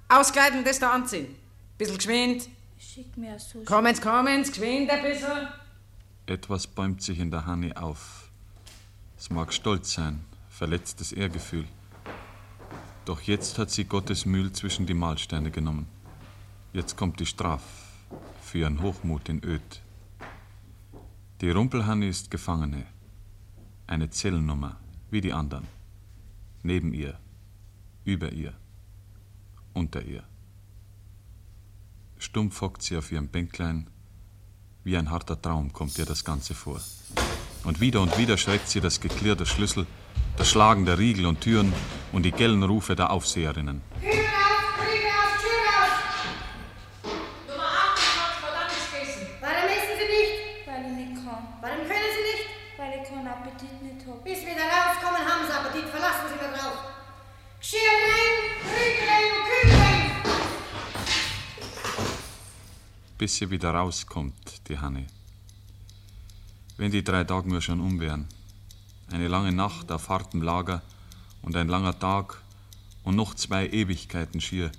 Auskleiden, das da anziehen. Bisschen geschwind. Schick mir so. Kommens, kommens, geschwind ein bisschen. Etwas bäumt sich in der Hanni auf. Es mag Stolz sein, verletztes Ehrgefühl. Doch jetzt hat sie Gottes Mühl zwischen die Mahlsteine genommen. Jetzt kommt die Straf für ihren Hochmut in Öd. Die Rumpelhanni ist Gefangene. Eine Zellennummer, wie die anderen. Neben ihr, über ihr, unter ihr. Stumpf hockt sie auf ihrem Bänklein. Wie ein harter Traum kommt ihr das Ganze vor. Und wieder und wieder schreckt sie das Geklirr der Schlüssel, das Schlagen der Riegel und Türen und die gellen Rufe der Aufseherinnen. Warum essen Sie nicht? Weil ich nicht kann. Warum können Sie nicht? Weil ich keinen Appetit nicht habe. Bis wir da rauskommen, haben Sie Appetit. Verlassen Sie mir drauf. Geschirr rein, Riegel rein und Kühl rein. bis sie wieder rauskommt, die Hanne. Wenn die drei Tage nur schon um wären. Eine lange Nacht auf hartem Lager und ein langer Tag und noch zwei Ewigkeiten schier,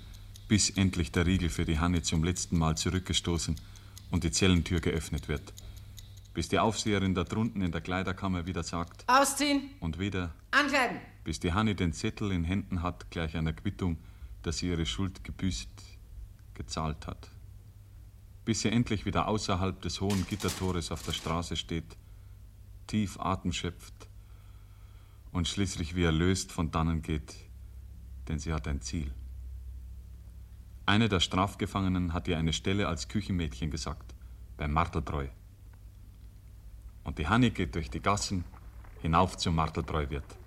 bis endlich der Riegel für die Hanne zum letzten Mal zurückgestoßen und die Zellentür geöffnet wird. Bis die Aufseherin da drunten in der Kleiderkammer wieder sagt Ausziehen. und wieder, Ankleiden. bis die Hanne den Zettel in Händen hat, gleich einer Quittung, dass sie ihre Schuld gebüßt, gezahlt hat bis sie endlich wieder außerhalb des hohen Gittertores auf der Straße steht, tief Atem schöpft und schließlich wie erlöst von dannen geht, denn sie hat ein Ziel. Eine der Strafgefangenen hat ihr eine Stelle als Küchenmädchen gesagt, beim Martelbräu. Und die Hanni geht durch die Gassen hinauf zum Martelbräuwirt.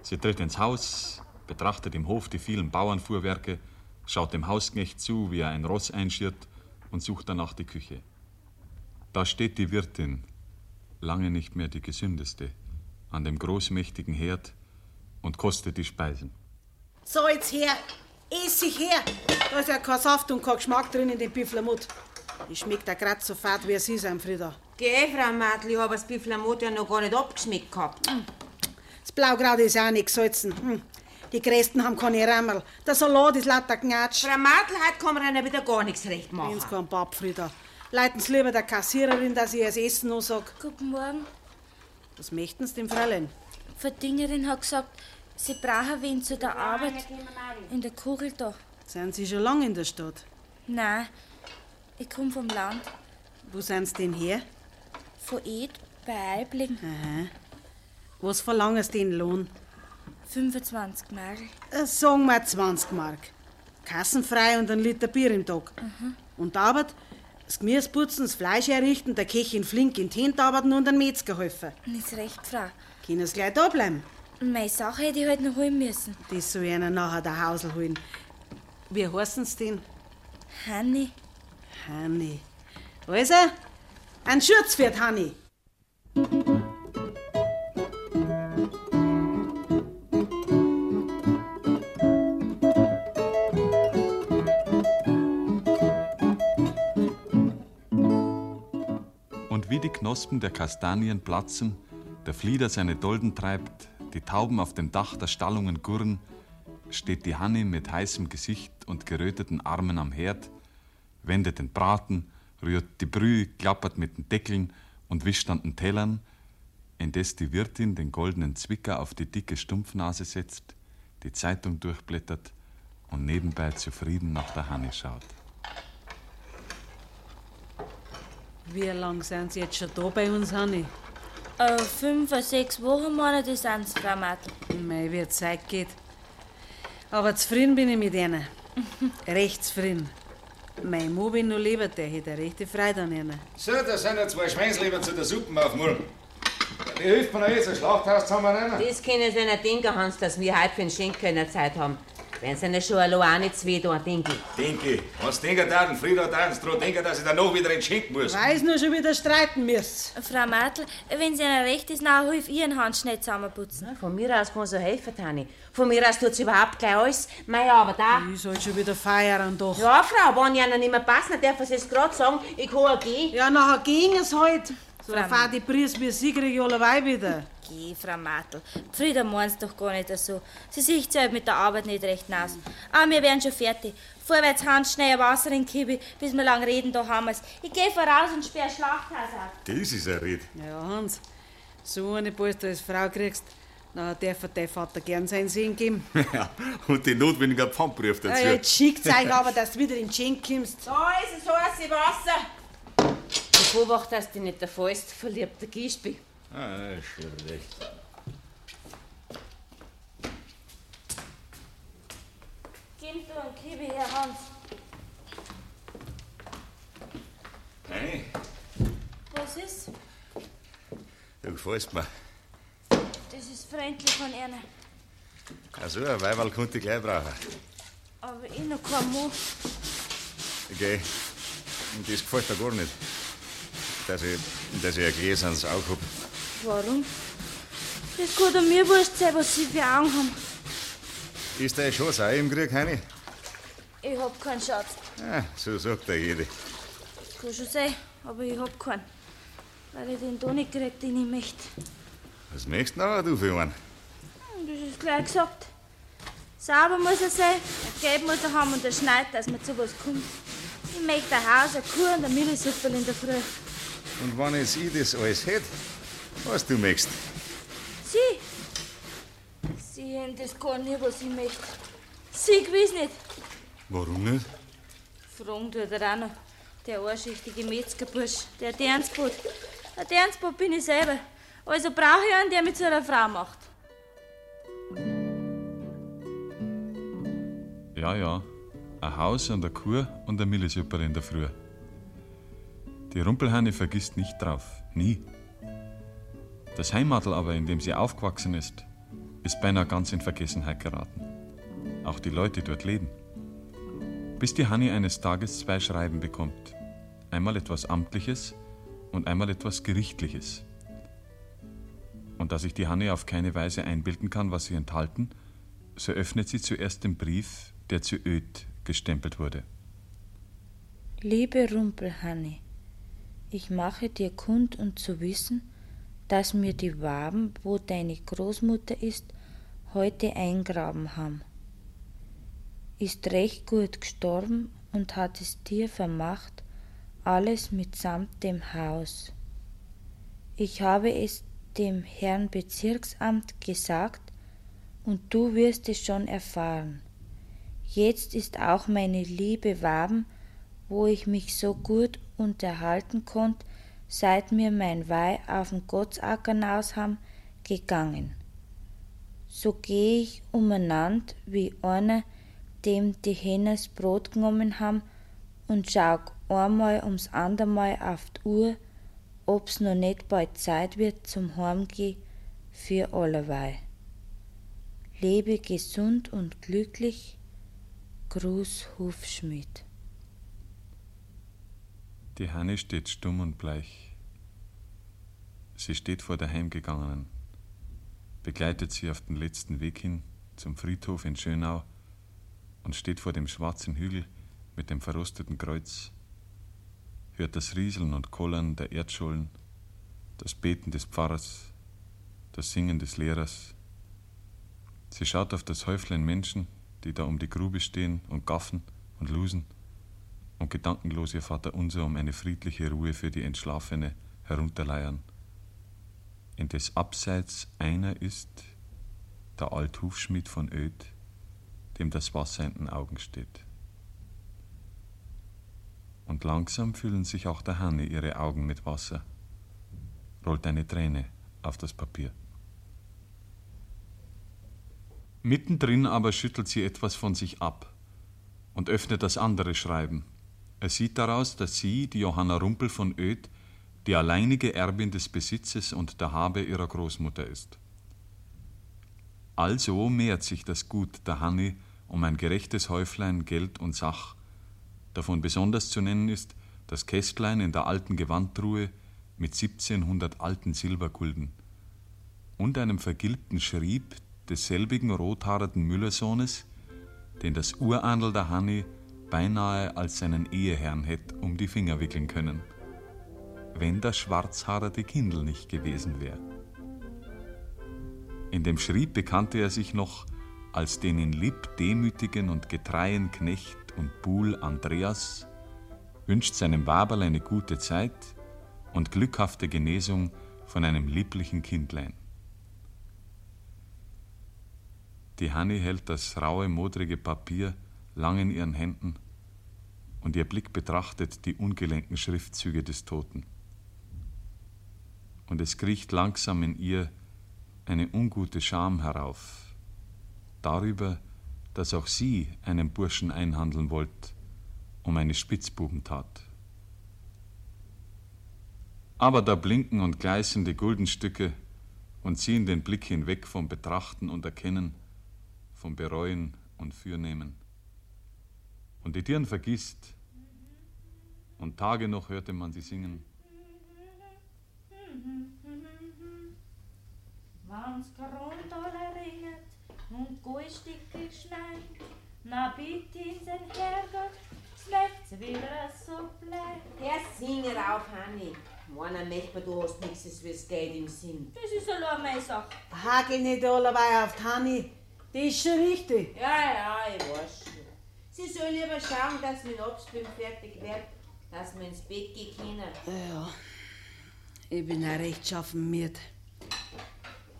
Sie tritt ins Haus, betrachtet im Hof die vielen Bauernfuhrwerke, schaut dem Hausknecht zu, wie er ein Ross einschirrt und sucht danach die Küche. Da steht die Wirtin, lange nicht mehr die gesündeste, an dem großmächtigen Herd und kostet die Speisen. So, jetzt her. Essig her. Da ist ja kein Saft und kein Geschmack drin in dem Büfflermut. Die schmeckt ja grad so fad, wie sie sein, Frieda. Geh, Frau Madli, ich hab das Büfflermot ja noch gar nicht abgeschmeckt gehabt. Das Blaukraut ist auch nicht gesalzen. Die Krästen haben keine Rammel. Der Salat ist lauter Gnatsch. Frau Madl, heute kann man ihnen wieder gar nichts recht machen. Wenn's kein Papp, Frieda. Leiten Sie lieber der Kassiererin, dass ich ihr das Essen noch sag. Guten Morgen. Was möchten Sie dem Fräulein? Die Verdingerin hat gesagt, sie brauchen wen zu der Arbeit. In der Kugel da. Sind Sie schon lange in der Stadt? Nein, ich komm vom Land. Wo sind Sie denn her? Von Ed, bei Eibling. Aha. Was verlangen Sie den Lohn? 25 Mark. Äh, sagen wir 20 Mark. Kassenfrei und ein Liter Bier im Tag. Und die Arbeit? Das Gemüse putzen, das Fleisch herrichten, der Köchin flink in die Hände arbeiten und ein Metzger helfen. Ist recht, Frau. Können Sie gleich da bleiben? Meine Sache hätte ich halt noch holen müssen. Das soll einer nachher der Hausel holen. Wie heißen Sie denn? Hanni. Hanni. Also, ein Schürz für Hanni. Knospen der Kastanien platzen, der Flieder seine Dolden treibt, die Tauben auf dem Dach der Stallungen gurren, steht die Hanni mit heißem Gesicht und geröteten Armen am Herd, wendet den Braten, rührt die Brühe, klappert mit den Deckeln und wischt an den Tellern, indes die Wirtin den goldenen Zwicker auf die dicke Stumpfnase setzt, die Zeitung durchblättert und nebenbei zufrieden nach der Hanni schaut. Wie lang sind Sie jetzt schon da bei uns, Hanni? Äh, fünf oder sechs Wochen, meine die sind's, Frau Madl. Mei, wie die Zeit geht. Aber zufrieden bin ich mit ihnen. Recht zufrieden. Mein Mo bin noch lebt, der hätte eine rechte Freude an ihnen. So, da sind ja zwei Schweinsleber zu der Suppe auf Mulm. Die hilft mir noch jetzt, ein Schlachthaus haben wir nicht. Das können Sie nicht denken, Hans, dass wir heute für den Schenker keine Zeit haben. Wenn sie nicht schon allein nicht zwei da, denke ich. Denke, was denken da? Und Frieda hat uns dran denken, dass ich da noch wieder entschenken muss. Weiß nur schon wieder streiten müsst. Frau Martel, wenn sie Ihnen recht ist, dann hilf Ihren Handschnitt zusammenputzen. Von mir aus kann sie helfen, Tani. Von mir aus tut sie überhaupt gleich alles. Meine Arbeit auch. Ich soll schon wieder feiern doch. Ja, Frau, wenn noch nicht mehr passt, dann darf sie es gerade sagen, ich kann gehen. Ja, nachher ging es halt. So erfahrt die Preis wie sie krieg ich alleweil wieder. Geh, Frau Martel. Frieda meint's doch gar nicht so. Sie sieht sich halt mit der Arbeit nicht recht aus. Aber wir werden schon fertig. Vorwärts Hand, schnell Wasser in die Kibi, bis wir lang reden, da haben wir's. Ich geh voraus und sperr Schlachthaus ab. Das ist ein Red. Ja, Hans, so eine Polster als Frau kriegst, dann darf dein Vater gern seinen Sinn geben. Ja, und den notwendigen Pfandbrief Ja, dazu. jetzt schickt's euch aber, dass du wieder in den Schenk kommst. Da ist es heiße Wasser. Ich beobachte, dass du nicht der fast verliebte Gispi. Ah, recht. Gib du einen Kibi her, Hans. Hey, Was ist? du gefällst mir. Das ist freundlich von Ihnen. Also, ein Weiberl konnte ich gleich brauchen. Aber ich noch kein Mann. Geh. Und das gefällt dir gar nicht. Dass ich, dass ich ein gläsernes Auge hab. Warum? Das kann doch mir wurscht sein, was Sie für Augen haben. Ist der schon Sau im Krieg, Heini? Ich hab keinen Schatz. Ah, so sagt er jede. Kann schon sein, aber ich hab keinen. Weil ich den da nicht krieg, den ich möchte. Was möchtest du noch, du für einen? Hm, Das ist gleich gesagt. Sauber muss er sein, ein Gelb muss er haben und ein Schneid, dass man zu was kommt. Ich möchte ein Haus, eine Kuh und eine Milchsuppe in der Früh. Und wenn jetzt ich das alles hätte, was du möchtest? Sie? Sie haben das gar nicht, was ich möchte. Sie gewiss nicht. Warum nicht? Fragen tut er auch noch. Der einschichtige Metzgerbursch, der Dernsbot. Ein Dernsbot bin ich selber. Also brauche ich einen, der mich zu einer Frau macht. Ja, ja. Ein Haus und eine Kuh und eine Milchsuppe in der Früh. Die Rumpelhanne vergisst nicht drauf. Nie. Das Heimatl aber, in dem sie aufgewachsen ist, ist beinahe ganz in Vergessenheit geraten. Auch die Leute dort leben. Bis die Hanni eines Tages zwei Schreiben bekommt. Einmal etwas Amtliches und einmal etwas Gerichtliches. Und da sich die Hanni auf keine Weise einbilden kann, was sie enthalten, so öffnet sie zuerst den Brief, der zu Öd gestempelt wurde. Liebe Rumpelhanni, ich mache dir kund und zu wissen, dass mir die Waben, wo deine Großmutter ist, heute eingraben haben. Ist recht gut gestorben und hat es dir vermacht, alles mitsamt dem Haus. Ich habe es dem Herrn Bezirksamt gesagt und du wirst es schon erfahren. Jetzt ist auch meine liebe Waben, wo ich mich so gut unterhalten konnt, seit mir mein Weih auf den Gottsackern aus ham, gegangen. So geh ich umeinander wie einer, dem die Henners Brot genommen ham und schau einmal ums andermal auf die Uhr, ob's noch nicht bald Zeit wird zum Heimgeh für allerweil. Lebe gesund und glücklich, Gruß Hufschmidt. Die Hanne steht stumm und bleich. Sie steht vor der Heimgegangenen, begleitet sie auf den letzten Weg hin zum Friedhof in Schönau und steht vor dem schwarzen Hügel mit dem verrosteten Kreuz, hört das Rieseln und Kollern der Erdschollen, das Beten des Pfarrers, das Singen des Lehrers. Sie schaut auf das Häuflein Menschen, die da um die Grube stehen und gaffen und lusen und gedankenlos ihr Vater unser um eine friedliche Ruhe für die Entschlafene herunterleiern. Indes abseits einer ist, der Althufschmied von Öd, dem das Wasser in den Augen steht. Und langsam füllen sich auch der Hanne ihre Augen mit Wasser, rollt eine Träne auf das Papier. Mittendrin aber schüttelt sie etwas von sich ab und öffnet das andere Schreiben. Er sieht daraus, dass sie, die Johanna Rumpel von Öd, die alleinige Erbin des Besitzes und der Habe ihrer Großmutter ist. Also mehrt sich das Gut der Hanni um ein gerechtes Häuflein Geld und Sach. Davon besonders zu nennen ist das Kästlein in der alten Gewandtruhe mit 1700 alten Silbergulden und einem vergilbten Schrieb desselbigen rothaarigen Müllersohnes, den das Urahnl der Hanni beinahe als seinen Eheherrn hätte um die Finger wickeln können, wenn das schwarzhaarige Kindl nicht gewesen wäre. In dem Schrieb bekannte er sich noch als den in Lieb demütigen und getreien Knecht und Buhl Andreas, wünscht seinem Waberl eine gute Zeit und glückhafte Genesung von einem lieblichen Kindlein. Die Hanni hält das raue, modrige Papier lang in ihren Händen und ihr Blick betrachtet die ungelenken Schriftzüge des Toten. Und es kriecht langsam in ihr eine ungute Scham herauf, darüber, dass auch sie einen Burschen einhandeln wollt, um eine Spitzbubentat. Aber da blinken und gleißen die Guldenstücke und ziehen den Blick hinweg vom Betrachten und Erkennen, vom Bereuen und Fürnehmen. Und die Dirn vergisst, und Tage noch hörte man sie singen. Wann's Grundolle ringet und Gullstücke schneit, na bitte in den Herrgott, schmeckt's wieder so bleib. Der singe auf, Hanni. Meiner möchte du hast nichts fürs Geld im Sinn. Das ist allein meine Sache. Hagel nicht allebei auf die Hanni. Die ist schon richtig. Ja, ja, ich weiß schon. Sie soll lieber schauen, dass mein Abspülen fertig wird, dass wir ins Bett gehen können. Ja, ich bin auch recht schaffen müde.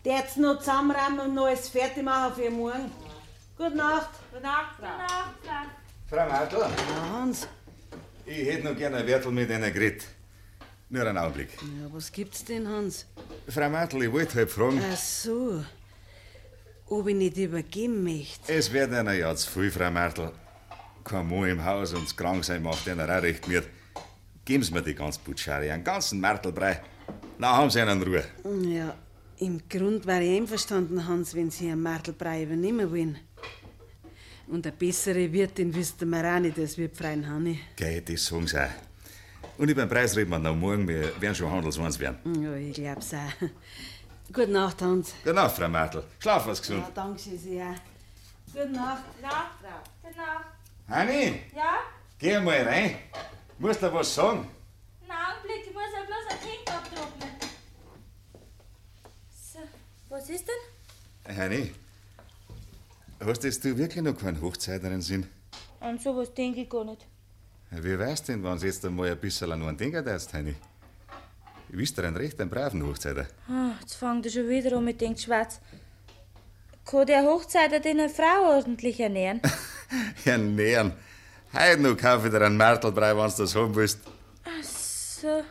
Der jetzt noch zusammenräumen und noch alles fertig machen für morgen. Gute Nacht. Gute Nacht, Frau. Gute Nacht, Frau. Frau Martl, Ja, Hans. ich hätte noch gerne ein Wörtel mit einer geredet. Nur einen Augenblick. Ja, was gibt's denn, Hans? Frau Martl, ich wollte halt fragen, Ach so. Ob ich nicht übergeben möchte. es wird einer ja zu viel, Frau Martl. Kein Mann im Haus und das Kranksein macht einer auch recht mit. Geben Sie mir die ganze Butschari, einen ganzen Martelbrei. Na, haben Sie einen in Ruhe. Ja, im Grund wäre ich einverstanden, Hans, wenn Sie einen Martelbrei übernehmen wollen. Und eine bessere Wirtin wüsste mir auch nicht, als wir Freien Hanni. Gell, das sagen Sie auch. Und über den Preis reden wir noch morgen, wir werden schon handelswans werden. Ja, ich glaub's auch. Gute Nacht, Hans. Gute Nacht, Frau Martl. Schlaf was gesund. Ja, danke schön sehr. Gute Nacht. Gute Nacht, Frau. Gute Nacht. Hanni, Ja? geh mal rein. Musst du was sagen? Einen Augenblick, ich muss ja bloß ein Kind abtrocknen. So, was ist denn? Hanni, hast jetzt du wirklich noch keinen Hochzeiterin Sinn? An sowas denke ich gar nicht. Wie weißt denn, wenn du jetzt einmal ein bisschen an einen denken darfst, Hanni? Du bist ein recht ein braven Hochzeiter. Ah, jetzt fängt er schon wieder an mit dem Schwarz. Kann der Hochzeiter denn eine Frau ordentlich ernähren? Ja, nähern. Heute noch kaufe ich dir einen Martelbrei, wenn du das haben willst. Ach so.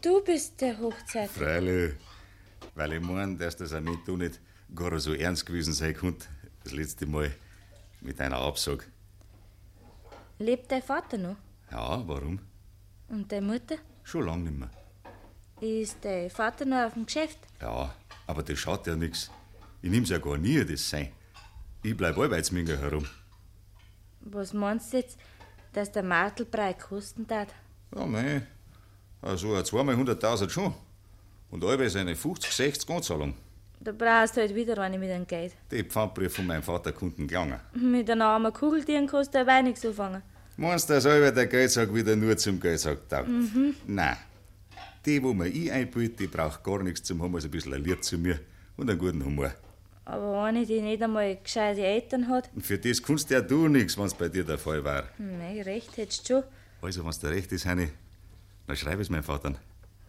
Du bist der Hochzeiter. Freilich. Weil ich mein, dass das auch mit du nicht gar so ernst gewesen sein konnte. Das letzte Mal mit einer Absage. Lebt dein Vater noch? Ja, warum? Und deine Mutter? Schon lang nicht mehr. Ist dein Vater noch auf dem Geschäft? Ja, aber das schaut ja nix. Ich nimm's ja gar nie, das sein. Ich bleib arbeitsminger herum. Was meinst du jetzt, dass der Martelbrei kosten darf? Ja, mei. Also ein zweimal hunderttausend schon. Und alle seine 50, 60 Anzahlung. Da brauchst du halt wieder eine mit einem Geld. Die Pfandbrief von meinem Vater konnten gelangen. Mit einer armen Kugeltieren kannst du aber nichts anfangen. Meinst du, dass alle der Geldsack wieder nur zum Geldsack taugt? Mhm. Nein. Die, wo mir ich einbild, die braucht gar nichts zum haben, als ein bisschen ein Lied zu mir und einen guten Humor. Aber eine, die nicht einmal gescheite Eltern hat, Und für das kannst ja du nichts, wenn's bei dir der Fall war. nein, recht hättest du schon. Also, wenn's dir recht ist, Heini, dann schreib es meinem Vater.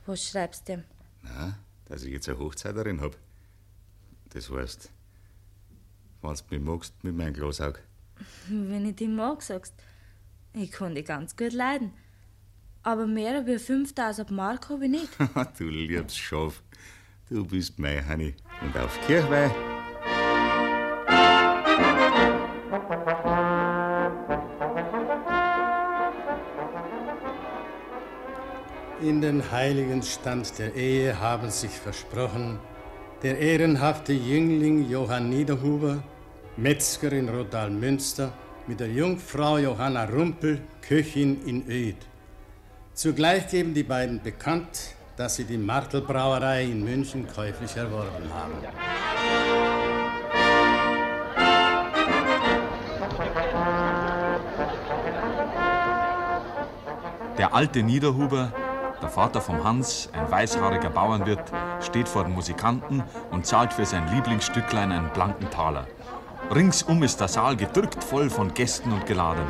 Was schreibst du dem? Na, dass ich jetzt eine Hochzeiterin hab. Das heißt, wenn's mich magst mit meinem Glasaug. Wenn ich dich mag, sagst ich kann dich ganz gut leiden. Aber mehr als 5000 Mark habe ich nicht. du liebes Schaf. Du bist mein Heini. Und auf Kirchweih. In den heiligen Stand der Ehe haben sich versprochen der ehrenhafte Jüngling Johann Niederhuber Metzger in Rodal-Münster, mit der Jungfrau Johanna Rumpel, Köchin in Öd. Zugleich geben die beiden bekannt, dass sie die Martelbrauerei in München käuflich erworben haben. Der alte Niederhuber, der Vater vom Hans, ein weißhaariger Bauernwirt, steht vor den Musikanten und zahlt für sein Lieblingsstücklein einen blanken Taler. Ringsum ist der Saal gedrückt voll von Gästen und Geladenen.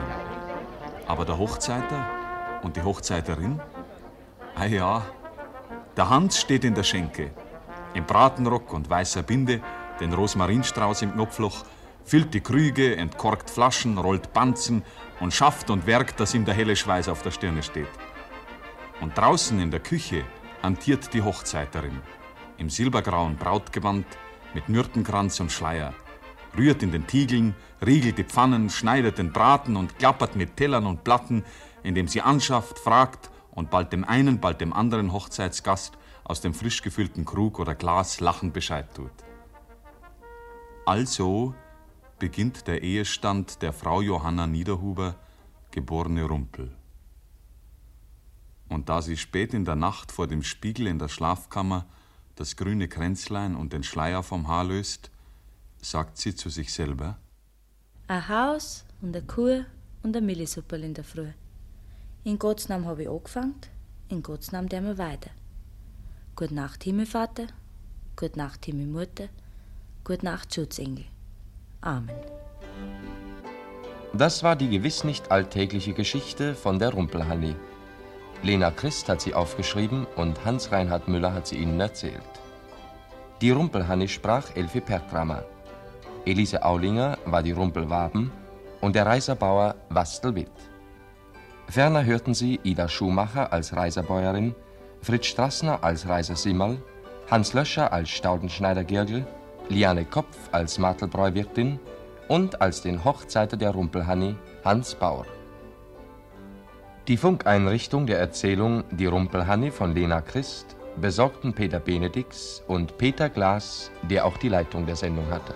Aber der Hochzeiter und die Hochzeiterin? Ah ja, der Hans steht in der Schenke, im Bratenrock und weißer Binde, den Rosmarinstrauß im Knopfloch, füllt die Krüge, entkorkt Flaschen, rollt Banzen und schafft und werkt, dass ihm der helle Schweiß auf der Stirne steht. Und draußen in der Küche hantiert die Hochzeiterin, im silbergrauen Brautgewand, mit Myrtenkranz und Schleier, rührt in den Tiegeln, riegelt die Pfannen, schneidet den Braten und klappert mit Tellern und Platten, indem sie anschafft, fragt und bald dem einen, bald dem anderen Hochzeitsgast aus dem frisch gefüllten Krug oder Glas lachend Bescheid tut. Also beginnt der Ehestand der Frau Johanna Niederhuber, geborene Rumpel. Und da sie spät in der Nacht vor dem Spiegel in der Schlafkammer das grüne Kränzlein und den Schleier vom Haar löst, sagt sie zu sich selber: Ein Haus und eine Kuh und eine Millisuppe in der Früh. In Gottes Namen habe ich angefangen, in Gottes Namen der wir weiter. Gute Nacht, Himmelvater, gute Nacht, Himmelmutter, gute Nacht, Schutzengel. Amen. Das war die gewiss nicht alltägliche Geschichte von der Rumpelhanni. Lena Christ hat sie aufgeschrieben und Hans-Reinhard Müller hat sie Ihnen erzählt. Die Rumpelhanni sprach Elfi Pertramer. Elise Aulinger war die Rumpelwaben und der Reiserbauer Wastel Witt. Ferner hörten Sie Ida Schumacher als Reiserbäuerin, Fritz Strassner als Reiser Simmerl, Hans Löscher als Staudenschneider Girgel, Liane Kopf als Martelbräuwirtin und als den Hochzeiter der Rumpelhanni Hans Bauer. Die Funkeinrichtung der Erzählung Die Rumpelhanni von Lena Christ besorgten Peter Benedix und Peter Glas, der auch die Leitung der Sendung hatte.